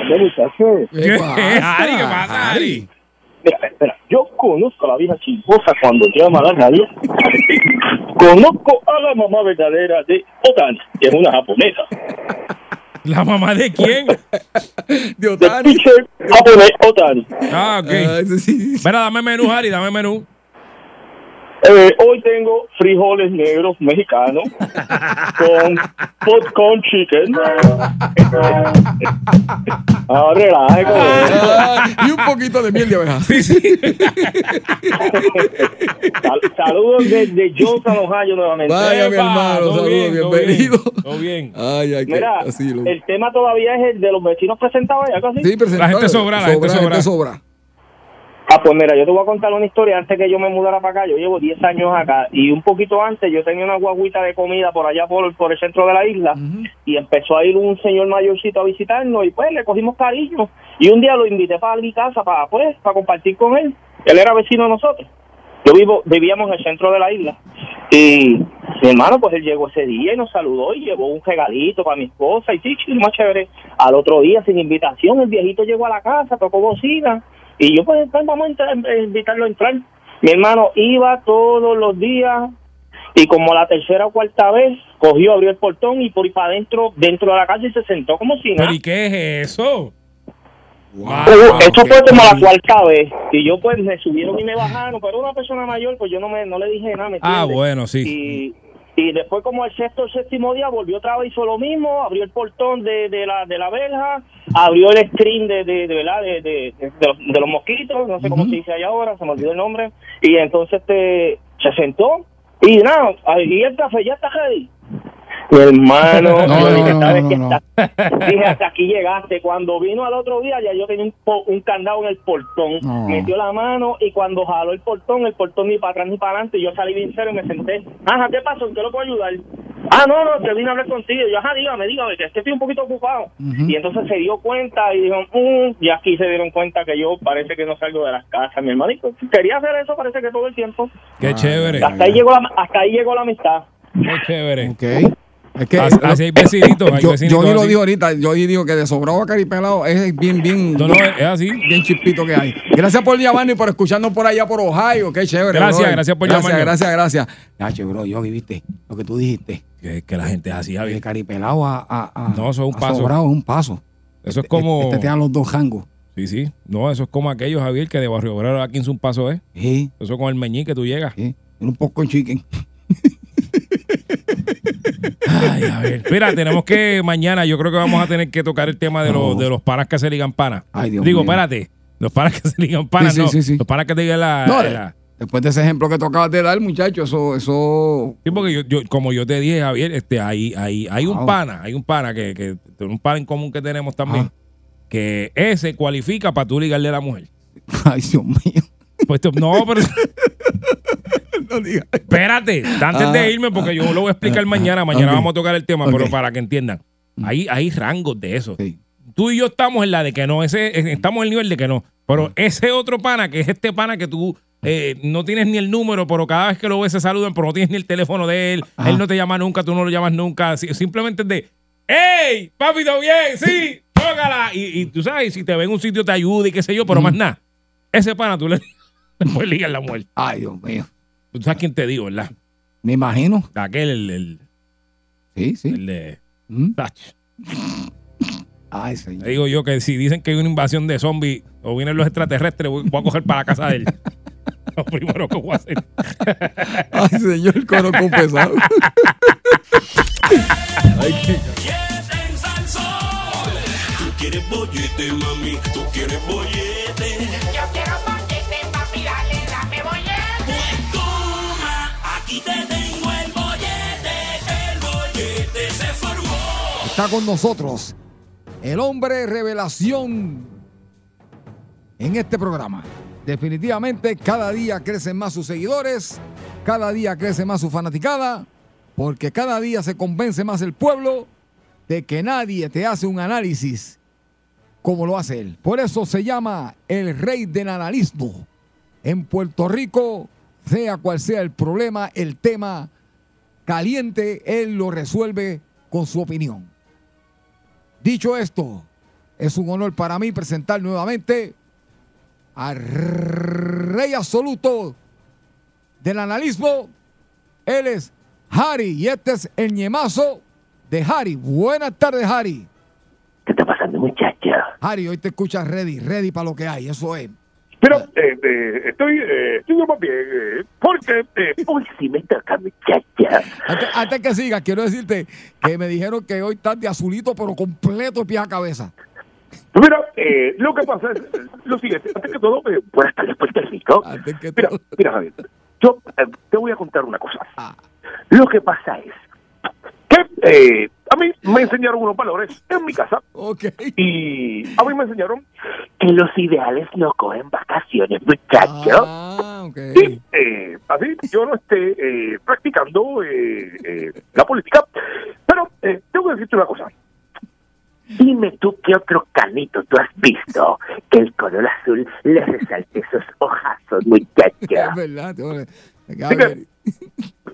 ¿Qué, ¿Qué pasa, Ari? ¿Qué pasa, Ari? Mira, espera, yo conozco a la vieja chismosa cuando llama a la radio. conozco a la mamá verdadera de Otani, que es una japonesa. ¿La mamá de quién? De Otani. pitcher va a poner Otani. Ah, ok. Ah, ese sí. Mira, dame menú, Harry, dame menú. Eh, hoy tengo frijoles negros mexicanos (laughs) con popcorn chicken. (laughs) Ah, relaje, con eso. Ah, y un poquito de miel de abeja. Sí, sí. Sal- saludos desde Johnson, Ohio, nuevamente. Vaya, mi hermano, saludos, bien, bienvenido. bien, Todo bien. Ay, ay, que Mira, así lo. el tema todavía es el de los vecinos presentados. Sí, presentado. La gente sobra, la gente sobra. sobra. Ah, pues mira, yo te voy a contar una historia antes que yo me mudara para acá. Yo llevo 10 años acá y un poquito antes yo tenía una guaguita de comida por allá por, por el centro de la isla y empezó a ir un señor mayorcito a visitarnos y pues le cogimos cariño. Y un día lo invité para mi casa para pues para compartir con él. Él era vecino de nosotros. Yo vivo, vivíamos en el centro de la isla. Y mi hermano, pues él llegó ese día y nos saludó y llevó un regalito para mi esposa y sí, sí, más chévere. Al otro día, sin invitación, el viejito llegó a la casa, tocó bocina y yo pues, pues, vamos a entrar, eh, invitarlo a entrar. Mi hermano iba todos los días y como la tercera o cuarta vez cogió, abrió el portón y por ir para adentro, dentro de la casa y se sentó como si nada. ¿Pero y qué es eso? Uh, esto fue como la cuarta vez y yo pues me subieron y me bajaron, pero una persona mayor pues yo no me no le dije nada, ¿me Ah, bueno, sí. Y, y después como el sexto o séptimo día volvió otra vez hizo lo mismo, abrió el portón de, de la de la verja, abrió el screen de de, de, ¿verdad? de, de, de los, mosquitos, no sé cómo se dice allá ahora, se me olvidó el nombre, y entonces este se sentó y nada, y el café ya está ready. Mi hermano, (laughs) No, yo no, dije, no, "¿Sabes no, qué no, está?" Dije, hasta aquí llegaste. Cuando vino al otro día, ya yo tenía un, po- un candado en el portón. No. Metió la mano y cuando jaló el portón, el portón ni para atrás ni para adelante. Yo salí bien serio y me senté. Ajá, ¿qué pasó? ¿En qué lo puedo ayudar? Ah, no, no, te vine a hablar contigo. Yo, ajá, dígame, dígame, que es que estoy un poquito ocupado. Y entonces se dio cuenta y dijo, mm, y aquí se dieron cuenta que yo parece que no salgo de las casas. Mi hermanito quería hacer eso, parece que todo el tiempo. Qué chévere. Hasta ahí llegó la, hasta ahí llegó la amistad. Qué chévere. Ok. Es que Así- así hay vecinitos, hay yo, vecinitos yo lo digo ahorita, yo digo que de sobrado a caripelado es bien, bien, No, no, es así. bien chispito que hay. Gracias por llamarnos y por escucharnos por allá por Ohio. Qué chévere. Gracias, gracias por gracias, llamarnos. Gracias, gracias. Nacho, bro, yo viste lo que tú dijiste. Que, que la gente es así, De Javi. caripelado a, a, a- No, eso es un paso. sobrado es un paso. Eso es como. Este te dan los dos jangos. Sí, sí. No, eso es como aquellos, Javier, que de Barrio Obrero a 15 un paso es. Sí, Eso con el meñí que tú llegas. sí. Un poco chicken. (laughs) Ay, a ver. Mira, tenemos que mañana, yo creo que vamos a tener que tocar el tema de, los, de los panas que se ligan panas. Ay, Dios Digo, mío. espérate. Los panas que se ligan panas, Sí, sí, no. sí, sí. Los panas que te digan la. No, la- Después de ese ejemplo que tú acabas de dar, muchacho, eso, eso. Sí, porque yo, yo- como yo te dije, Javier, este, hay, hay, hay un pana, hay un pana que, que, un pana en común que tenemos también, Ah. que ese cualifica para tú ligarle a la mujer. Ay, Dios mío. Pues no, pero (laughs) No digas. espérate, antes Ah, de irme, porque yo lo voy a explicar mañana, mañana ok. vamos a tocar el tema, pero para que entiendan, hay, hay rangos de eso. Sí. Tú y yo estamos en la de que no, ese, estamos en el nivel de que no, pero ese otro pana, que es este pana que tú eh, no tienes ni el número, pero cada vez que lo ves se saludan, pero no tienes ni el teléfono de él, Ajá. él no te llama nunca, tú no lo llamas nunca, si- simplemente es de, ¡Ey! Papi, ¿todo bien? Sí, tócala. Y, y tú sabes, si te ven en un sitio te ayuda y qué sé yo, pero más nada. Ese pana tú le, (laughs) le puedes ligar la muerte. Ay, Dios mío. Tú sabes quién te digo, ¿verdad? Me imagino. Aquel, el, el, Sí, sí. el de Mm. Touch. Ay, Te señor. digo yo que si dicen que hay una invasión de zombies o vienen los extraterrestres, voy, voy a coger para la casa de él. (laughs) Lo primero que voy a hacer. Ay, señor, coro con pesado. (laughs) Ay, qué- quieres bollete, mami, tú quieres bollete. Yo quiero bollete, aquí te tengo el bollete. El bollete se formó. Está con nosotros el hombre revelación en este programa. Definitivamente cada día crecen más sus seguidores, cada día crece más su fanaticada, porque cada día se convence más el pueblo de que nadie te hace un análisis como lo hace él. Por eso se llama el rey del analismo. En Puerto Rico, sea cual sea el problema, el tema caliente, él lo resuelve con su opinión. Dicho esto, es un honor para mí presentar nuevamente al rey absoluto del analismo. Él es Harry y este es el ñemazo de Harry. Buenas tardes, Harry. ¿Qué está pasando, muchacha? Harry, hoy te escuchas ready, ready para lo que hay, eso es. Pero eh, eh, estoy, eh, estoy más bien, eh, porque eh, hoy sí me toca muchacha. Antes, antes que sigas, quiero decirte que me dijeron que hoy estás de azulito, pero completo de pie a cabeza. Mira, eh, lo que pasa es eh, lo siguiente, antes que todo, eh, buenas tardes, Puerto Rico. Antes que Mira, todo. mira, Javier, yo eh, te voy a contar una cosa. Ah. Lo que pasa es que eh, a mí me enseñaron unos valores en mi casa y a mí me enseñaron que los ideales no cogen vacaciones, muchachos. Ah. Sí, eh, así yo no esté eh, practicando eh, eh, la política, pero eh, tengo que decirte una cosa. Dime tú qué otro canito tú has visto que el color azul le resalte esos ojazos, Es muchacha. verdad. que-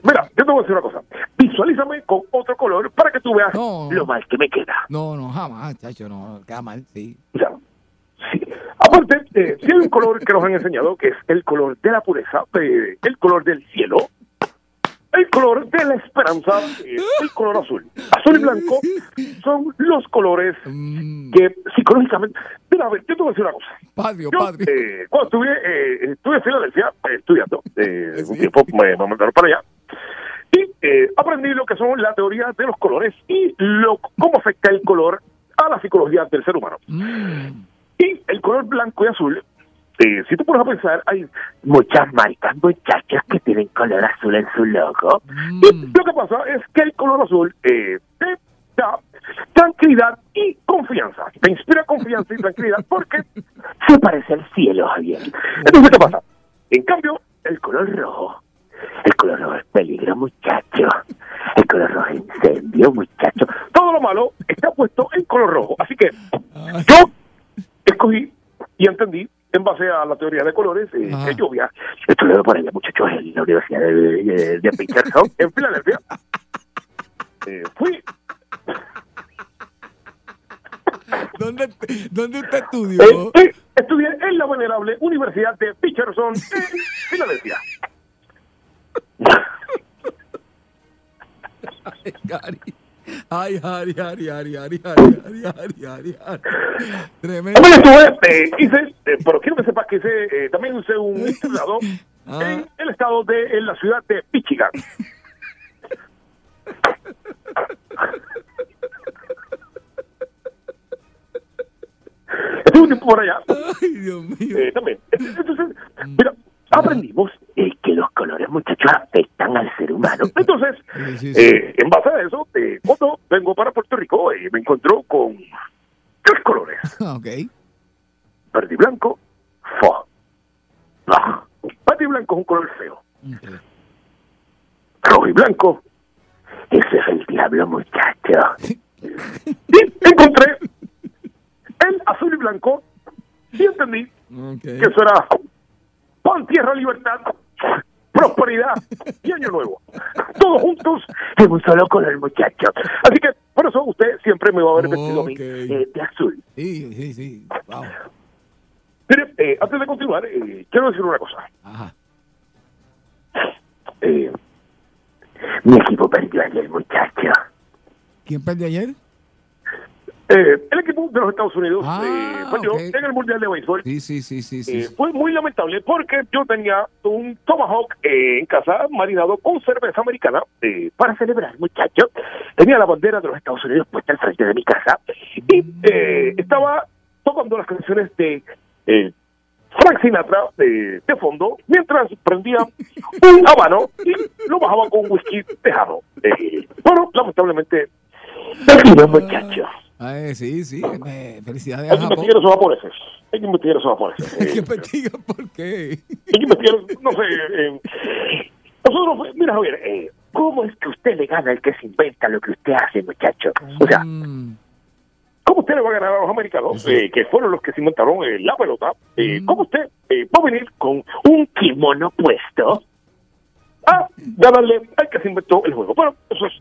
mira, yo te voy a decir una cosa. Visualízame con otro color para que tú veas No. lo mal que me queda. No, no, jamás, chacho, no, queda mal, sí. O sea, sí. Aparte, eh, si hay un color que nos han enseñado, que es el color de la pureza, eh, el color del cielo, el color de la esperanza, eh, el color azul. Azul y blanco son los colores Mm, que psicológicamente... Mira, a ver, yo te voy a decir una cosa. patrio, Yo, patrio. eh, cuando estuve, eh, estuve en Filadelfia eh, estudiando, eh, (laughs) un Sí. tiempo me, me mandaron para allá, y eh, aprendí lo que son la teoría de los colores y lo cómo afecta el color a la psicología del ser humano. Mm, Y el color blanco y azul, eh, si tú pones a pensar, hay muchas marcas, muchachos que tienen color azul en su logo. Y mm. lo que pasa es que el color azul eh, te da tranquilidad y confianza. Te inspira confianza y tranquilidad (laughs) porque se parece al cielo, Javier. Entonces, ¿qué pasa? En cambio, el color rojo, el color rojo es peligro, muchacho. El color rojo es incendio, muchacho. Todo lo malo está puesto en color rojo. Así que yo escogí y entendí en base a la teoría de colores eh, Ah. que lluvia. Estudié por allá, muchachos, en la Universidad de, de, en Filadelfia. (laughs) Eh, fui ¿Dónde, ¿Dónde usted estudió? eh, estudié en la venerable Universidad de Peterson en (laughs) Filadelfia. Gary. Ay, Harry, Harry, Harry, Harry, Harry, Harry, Harry, Harry. Tremendo. Estuve, eh, hice, eh, pero quiero que sepas que hice, eh, también hice un internado (laughs) Ah. en el estado de, en la ciudad de Michigan. (laughs) Estuve un tiempo por allá, Ay, Dios mío. también. Entonces, mira, aprendimos eh, que los colores, muchachos, afectan al ser humano. (laughs) Entonces, Sí, sí, sí. eh, en base a eso, eh, cuando vengo para Puerto Rico, eh, me encontró con tres colores. (laughs) Ok. Verde y blanco, fo. Verde y blanco es un color feo. Rojo y blanco, ese es el diablo, muchacho. (laughs) Y encontré el azul y blanco y entendí que eso era pan, tierra, libertad, prosperidad y año nuevo. Todos juntos en un solo color, muchacho. Así que por eso usted siempre me va a ver vestido a mí eh, de azul. Sí, sí, sí. Wow. Mire, eh, antes de continuar, eh, quiero decir una cosa. Ajá. Mi equipo perdió ayer, muchacho. ¿Quién perdió ayer? Eh, el equipo de los Estados Unidos Ah, eh, perdió ok. en el Mundial de Béisbol. Sí, sí, sí, sí, sí. Eh, fue muy lamentable porque yo tenía un tomahawk eh, en casa marinado con cerveza americana eh, para celebrar, muchacho. Tenía la bandera de los Estados Unidos puesta al frente de mi casa y eh, estaba tocando las canciones de Frank Sinatra de fondo mientras prendía (laughs) un habano y lo bajaba con whisky tejano. Eh, pero lamentablemente perdió, muchacho. Ay, sí, sí. felicidades Hay a que investigar esos japoneses. Hay que investigar esos japoneses. (laughs) Hay que Eh, investigar por qué. hay que investigar, no sé. eh, nosotros, mira, Javier, eh, ¿cómo es que usted le gana al que se inventa lo que usted hace, muchacho? O sea, Mm, ¿cómo usted le va a ganar a los americanos, eh, que fueron los que se inventaron la pelota? Eh, ¿Cómo usted va a venir con un kimono puesto a ganarle al que se inventó el juego? Bueno, eso es,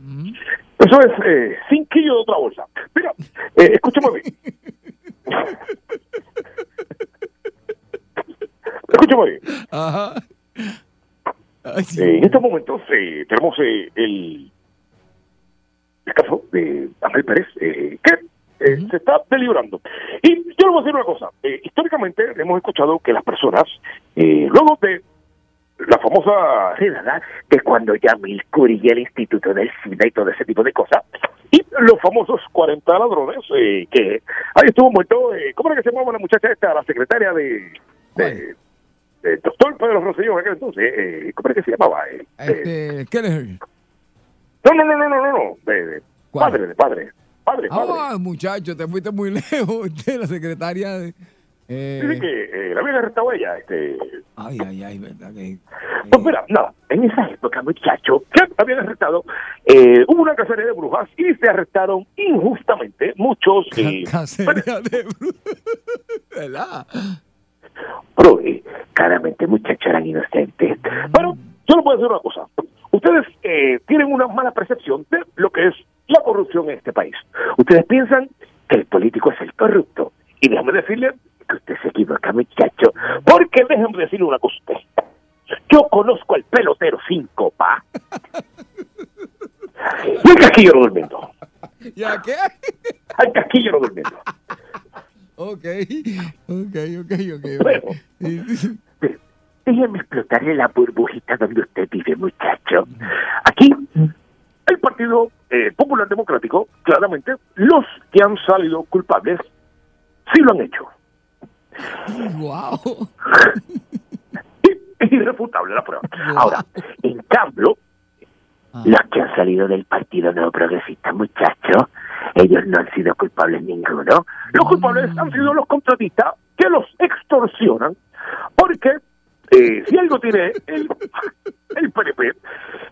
eso es eh, cinquillo de otra bolsa. Mira, eh, escúchame bien. (laughs) escúchame bien. Ajá. Ay, sí. Eh, en estos momentos eh, tenemos eh, el, el caso de Ángel Pérez, eh, que se está deliberando. Y yo le voy a decir una cosa. históricamente hemos escuchado que las personas, eh, luego de la famosa... Sí, ¿verdad? De cuando ya Milcuri y el Instituto del SIDA y todo ese tipo de cosas. Y los famosos 40 ladrones, eh, que ahí estuvo muerto, eh, ¿cómo era que se llamaba la muchacha esta, la secretaria de... de del doctor Pedro Rosselló, en aquel entonces, eh, ¿cómo era que se llamaba? Eh, eh, Este, Kelleher. no, no, no, no, no, no, no, de, de padre, de padre, padre, padre. Ah, muchacho, te fuiste muy (laughs) lejos de la secretaria de. Eh, Dice que eh, la habían arrestado a ella, este... Ay, ay, ay, verdad que. Pues mira, nada, en esa época, muchacho, que habían arrestado, eh, hubo una cacería de brujas y se arrestaron injustamente muchos... eh, Cacería de (laughs) ¿Verdad? Pero, eh, claramente, muchachos eran inocentes. Pero yo les a decir una cosa. Ustedes eh, tienen una mala percepción de lo que es la corrupción en este país. Ustedes piensan que el político es el corrupto. Y déjame decirle equivoca, muchacho. Porque déjenme decirle una cosa a usted. Yo conozco al pelotero sin copa. Y (laughs) al casquillero durmiendo. ¿Ya qué? Al casquillero durmiendo. Ok, ok, ok, ok. Bueno. Déjeme explotarle la burbujita donde usted vive, muchacho. Aquí, el Partido eh, Popular Democrático, claramente, los que han salido culpables, sí lo han hecho. (laughs) Wow. Irrefutable (laughs) la prueba. Ahora, en cambio, los que han salido del Partido Nuevo Progresista, muchacho, ellos no han sido culpables ninguno. Los culpables han sido los contratistas que los extorsionan, porque eh, si algo tiene el, (laughs) el PNP,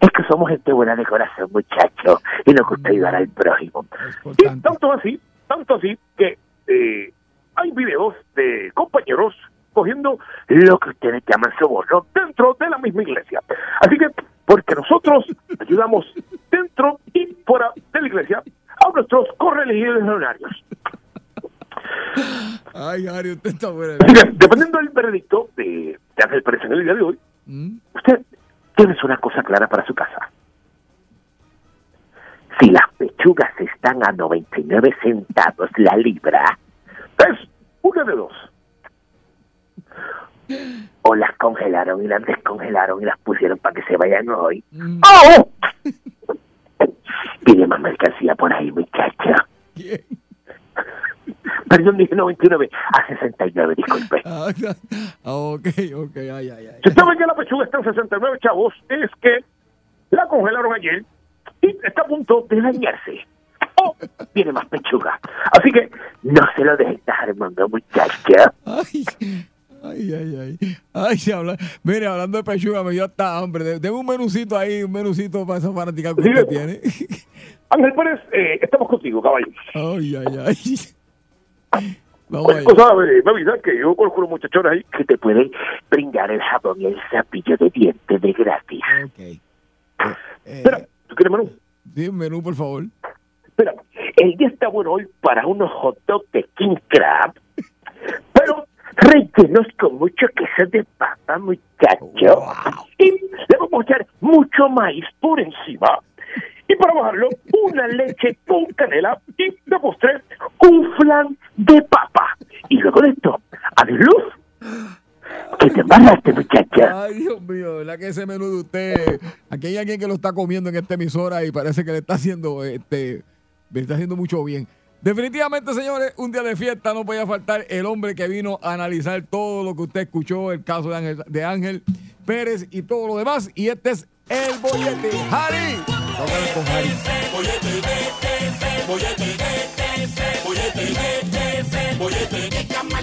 Es que somos gente buena de corazón, muchacho, y nos gusta ayudar al prójimo. y tanto así, tanto así que eh, hay videos de compañeros cogiendo lo que ustedes llaman soborno dentro de la misma iglesia. Así que, porque nosotros ayudamos dentro y fuera de la iglesia a nuestros correligionarios. Ay, Gary, usted está que, dependiendo del veredicto de, de Ángel Pérez en el día de hoy, Mm. Usted tiene una cosa clara para su casa. Si las pechugas están a 99 centavos la libra, es una de dos. o las congelaron y las descongelaron y las pusieron para que se vayan hoy, ¡Oh! (laughs) pide más mercancía por ahí, muchacha. (laughs) Perdón, dije 99, a 69, disculpe. (laughs) Ah, ah, ok, ok, ay, ay, ay. Si usted ve que la pechuga está en 69 chavos, es que la congelaron ayer y está a punto de dañarse. O tiene más pechuga. Así que No se lo dejen estar armando, muchacha. Ay, ay, ay, ay. Ay, se habla. Mire, hablando de pechuga, me dio hasta hambre. De- Deme un menucito ahí, un menucito para esa fanática que Sí, usted tiene. (laughs) Ángel Pérez, eh, estamos contigo, caballo. Ay, ay, ay. Vamos Oye, cosa, eh, me avisa que yo conozco unos muchachones ahí Que te pueden brindar el jabón y el cepillo de dientes de gratis. Ok. Eh, Espera, ¿tú quieres menú? Sí, un menú, por favor. Espera, el día está bueno hoy para unos hot dogs de King Crab, pero Rellenos con mucho queso de papa, muchacho. y le vamos a echar mucho maíz por encima. Y para bajarlo, una leche con canela y de postre, un flan de papa. Y luego de esto, a mi luz, que te embarraste, muchacha. Ay, Dios mío, ¿verdad que ese menú de usted? Aquí hay alguien que lo está comiendo en esta emisora y parece que le está haciendo, este, le está haciendo mucho bien. Definitivamente, señores, un día de fiesta no podía faltar el hombre que vino a analizar todo lo que usted escuchó, el caso de Ángel, Pérez y todo lo demás. Y este es el bollete. Harry. más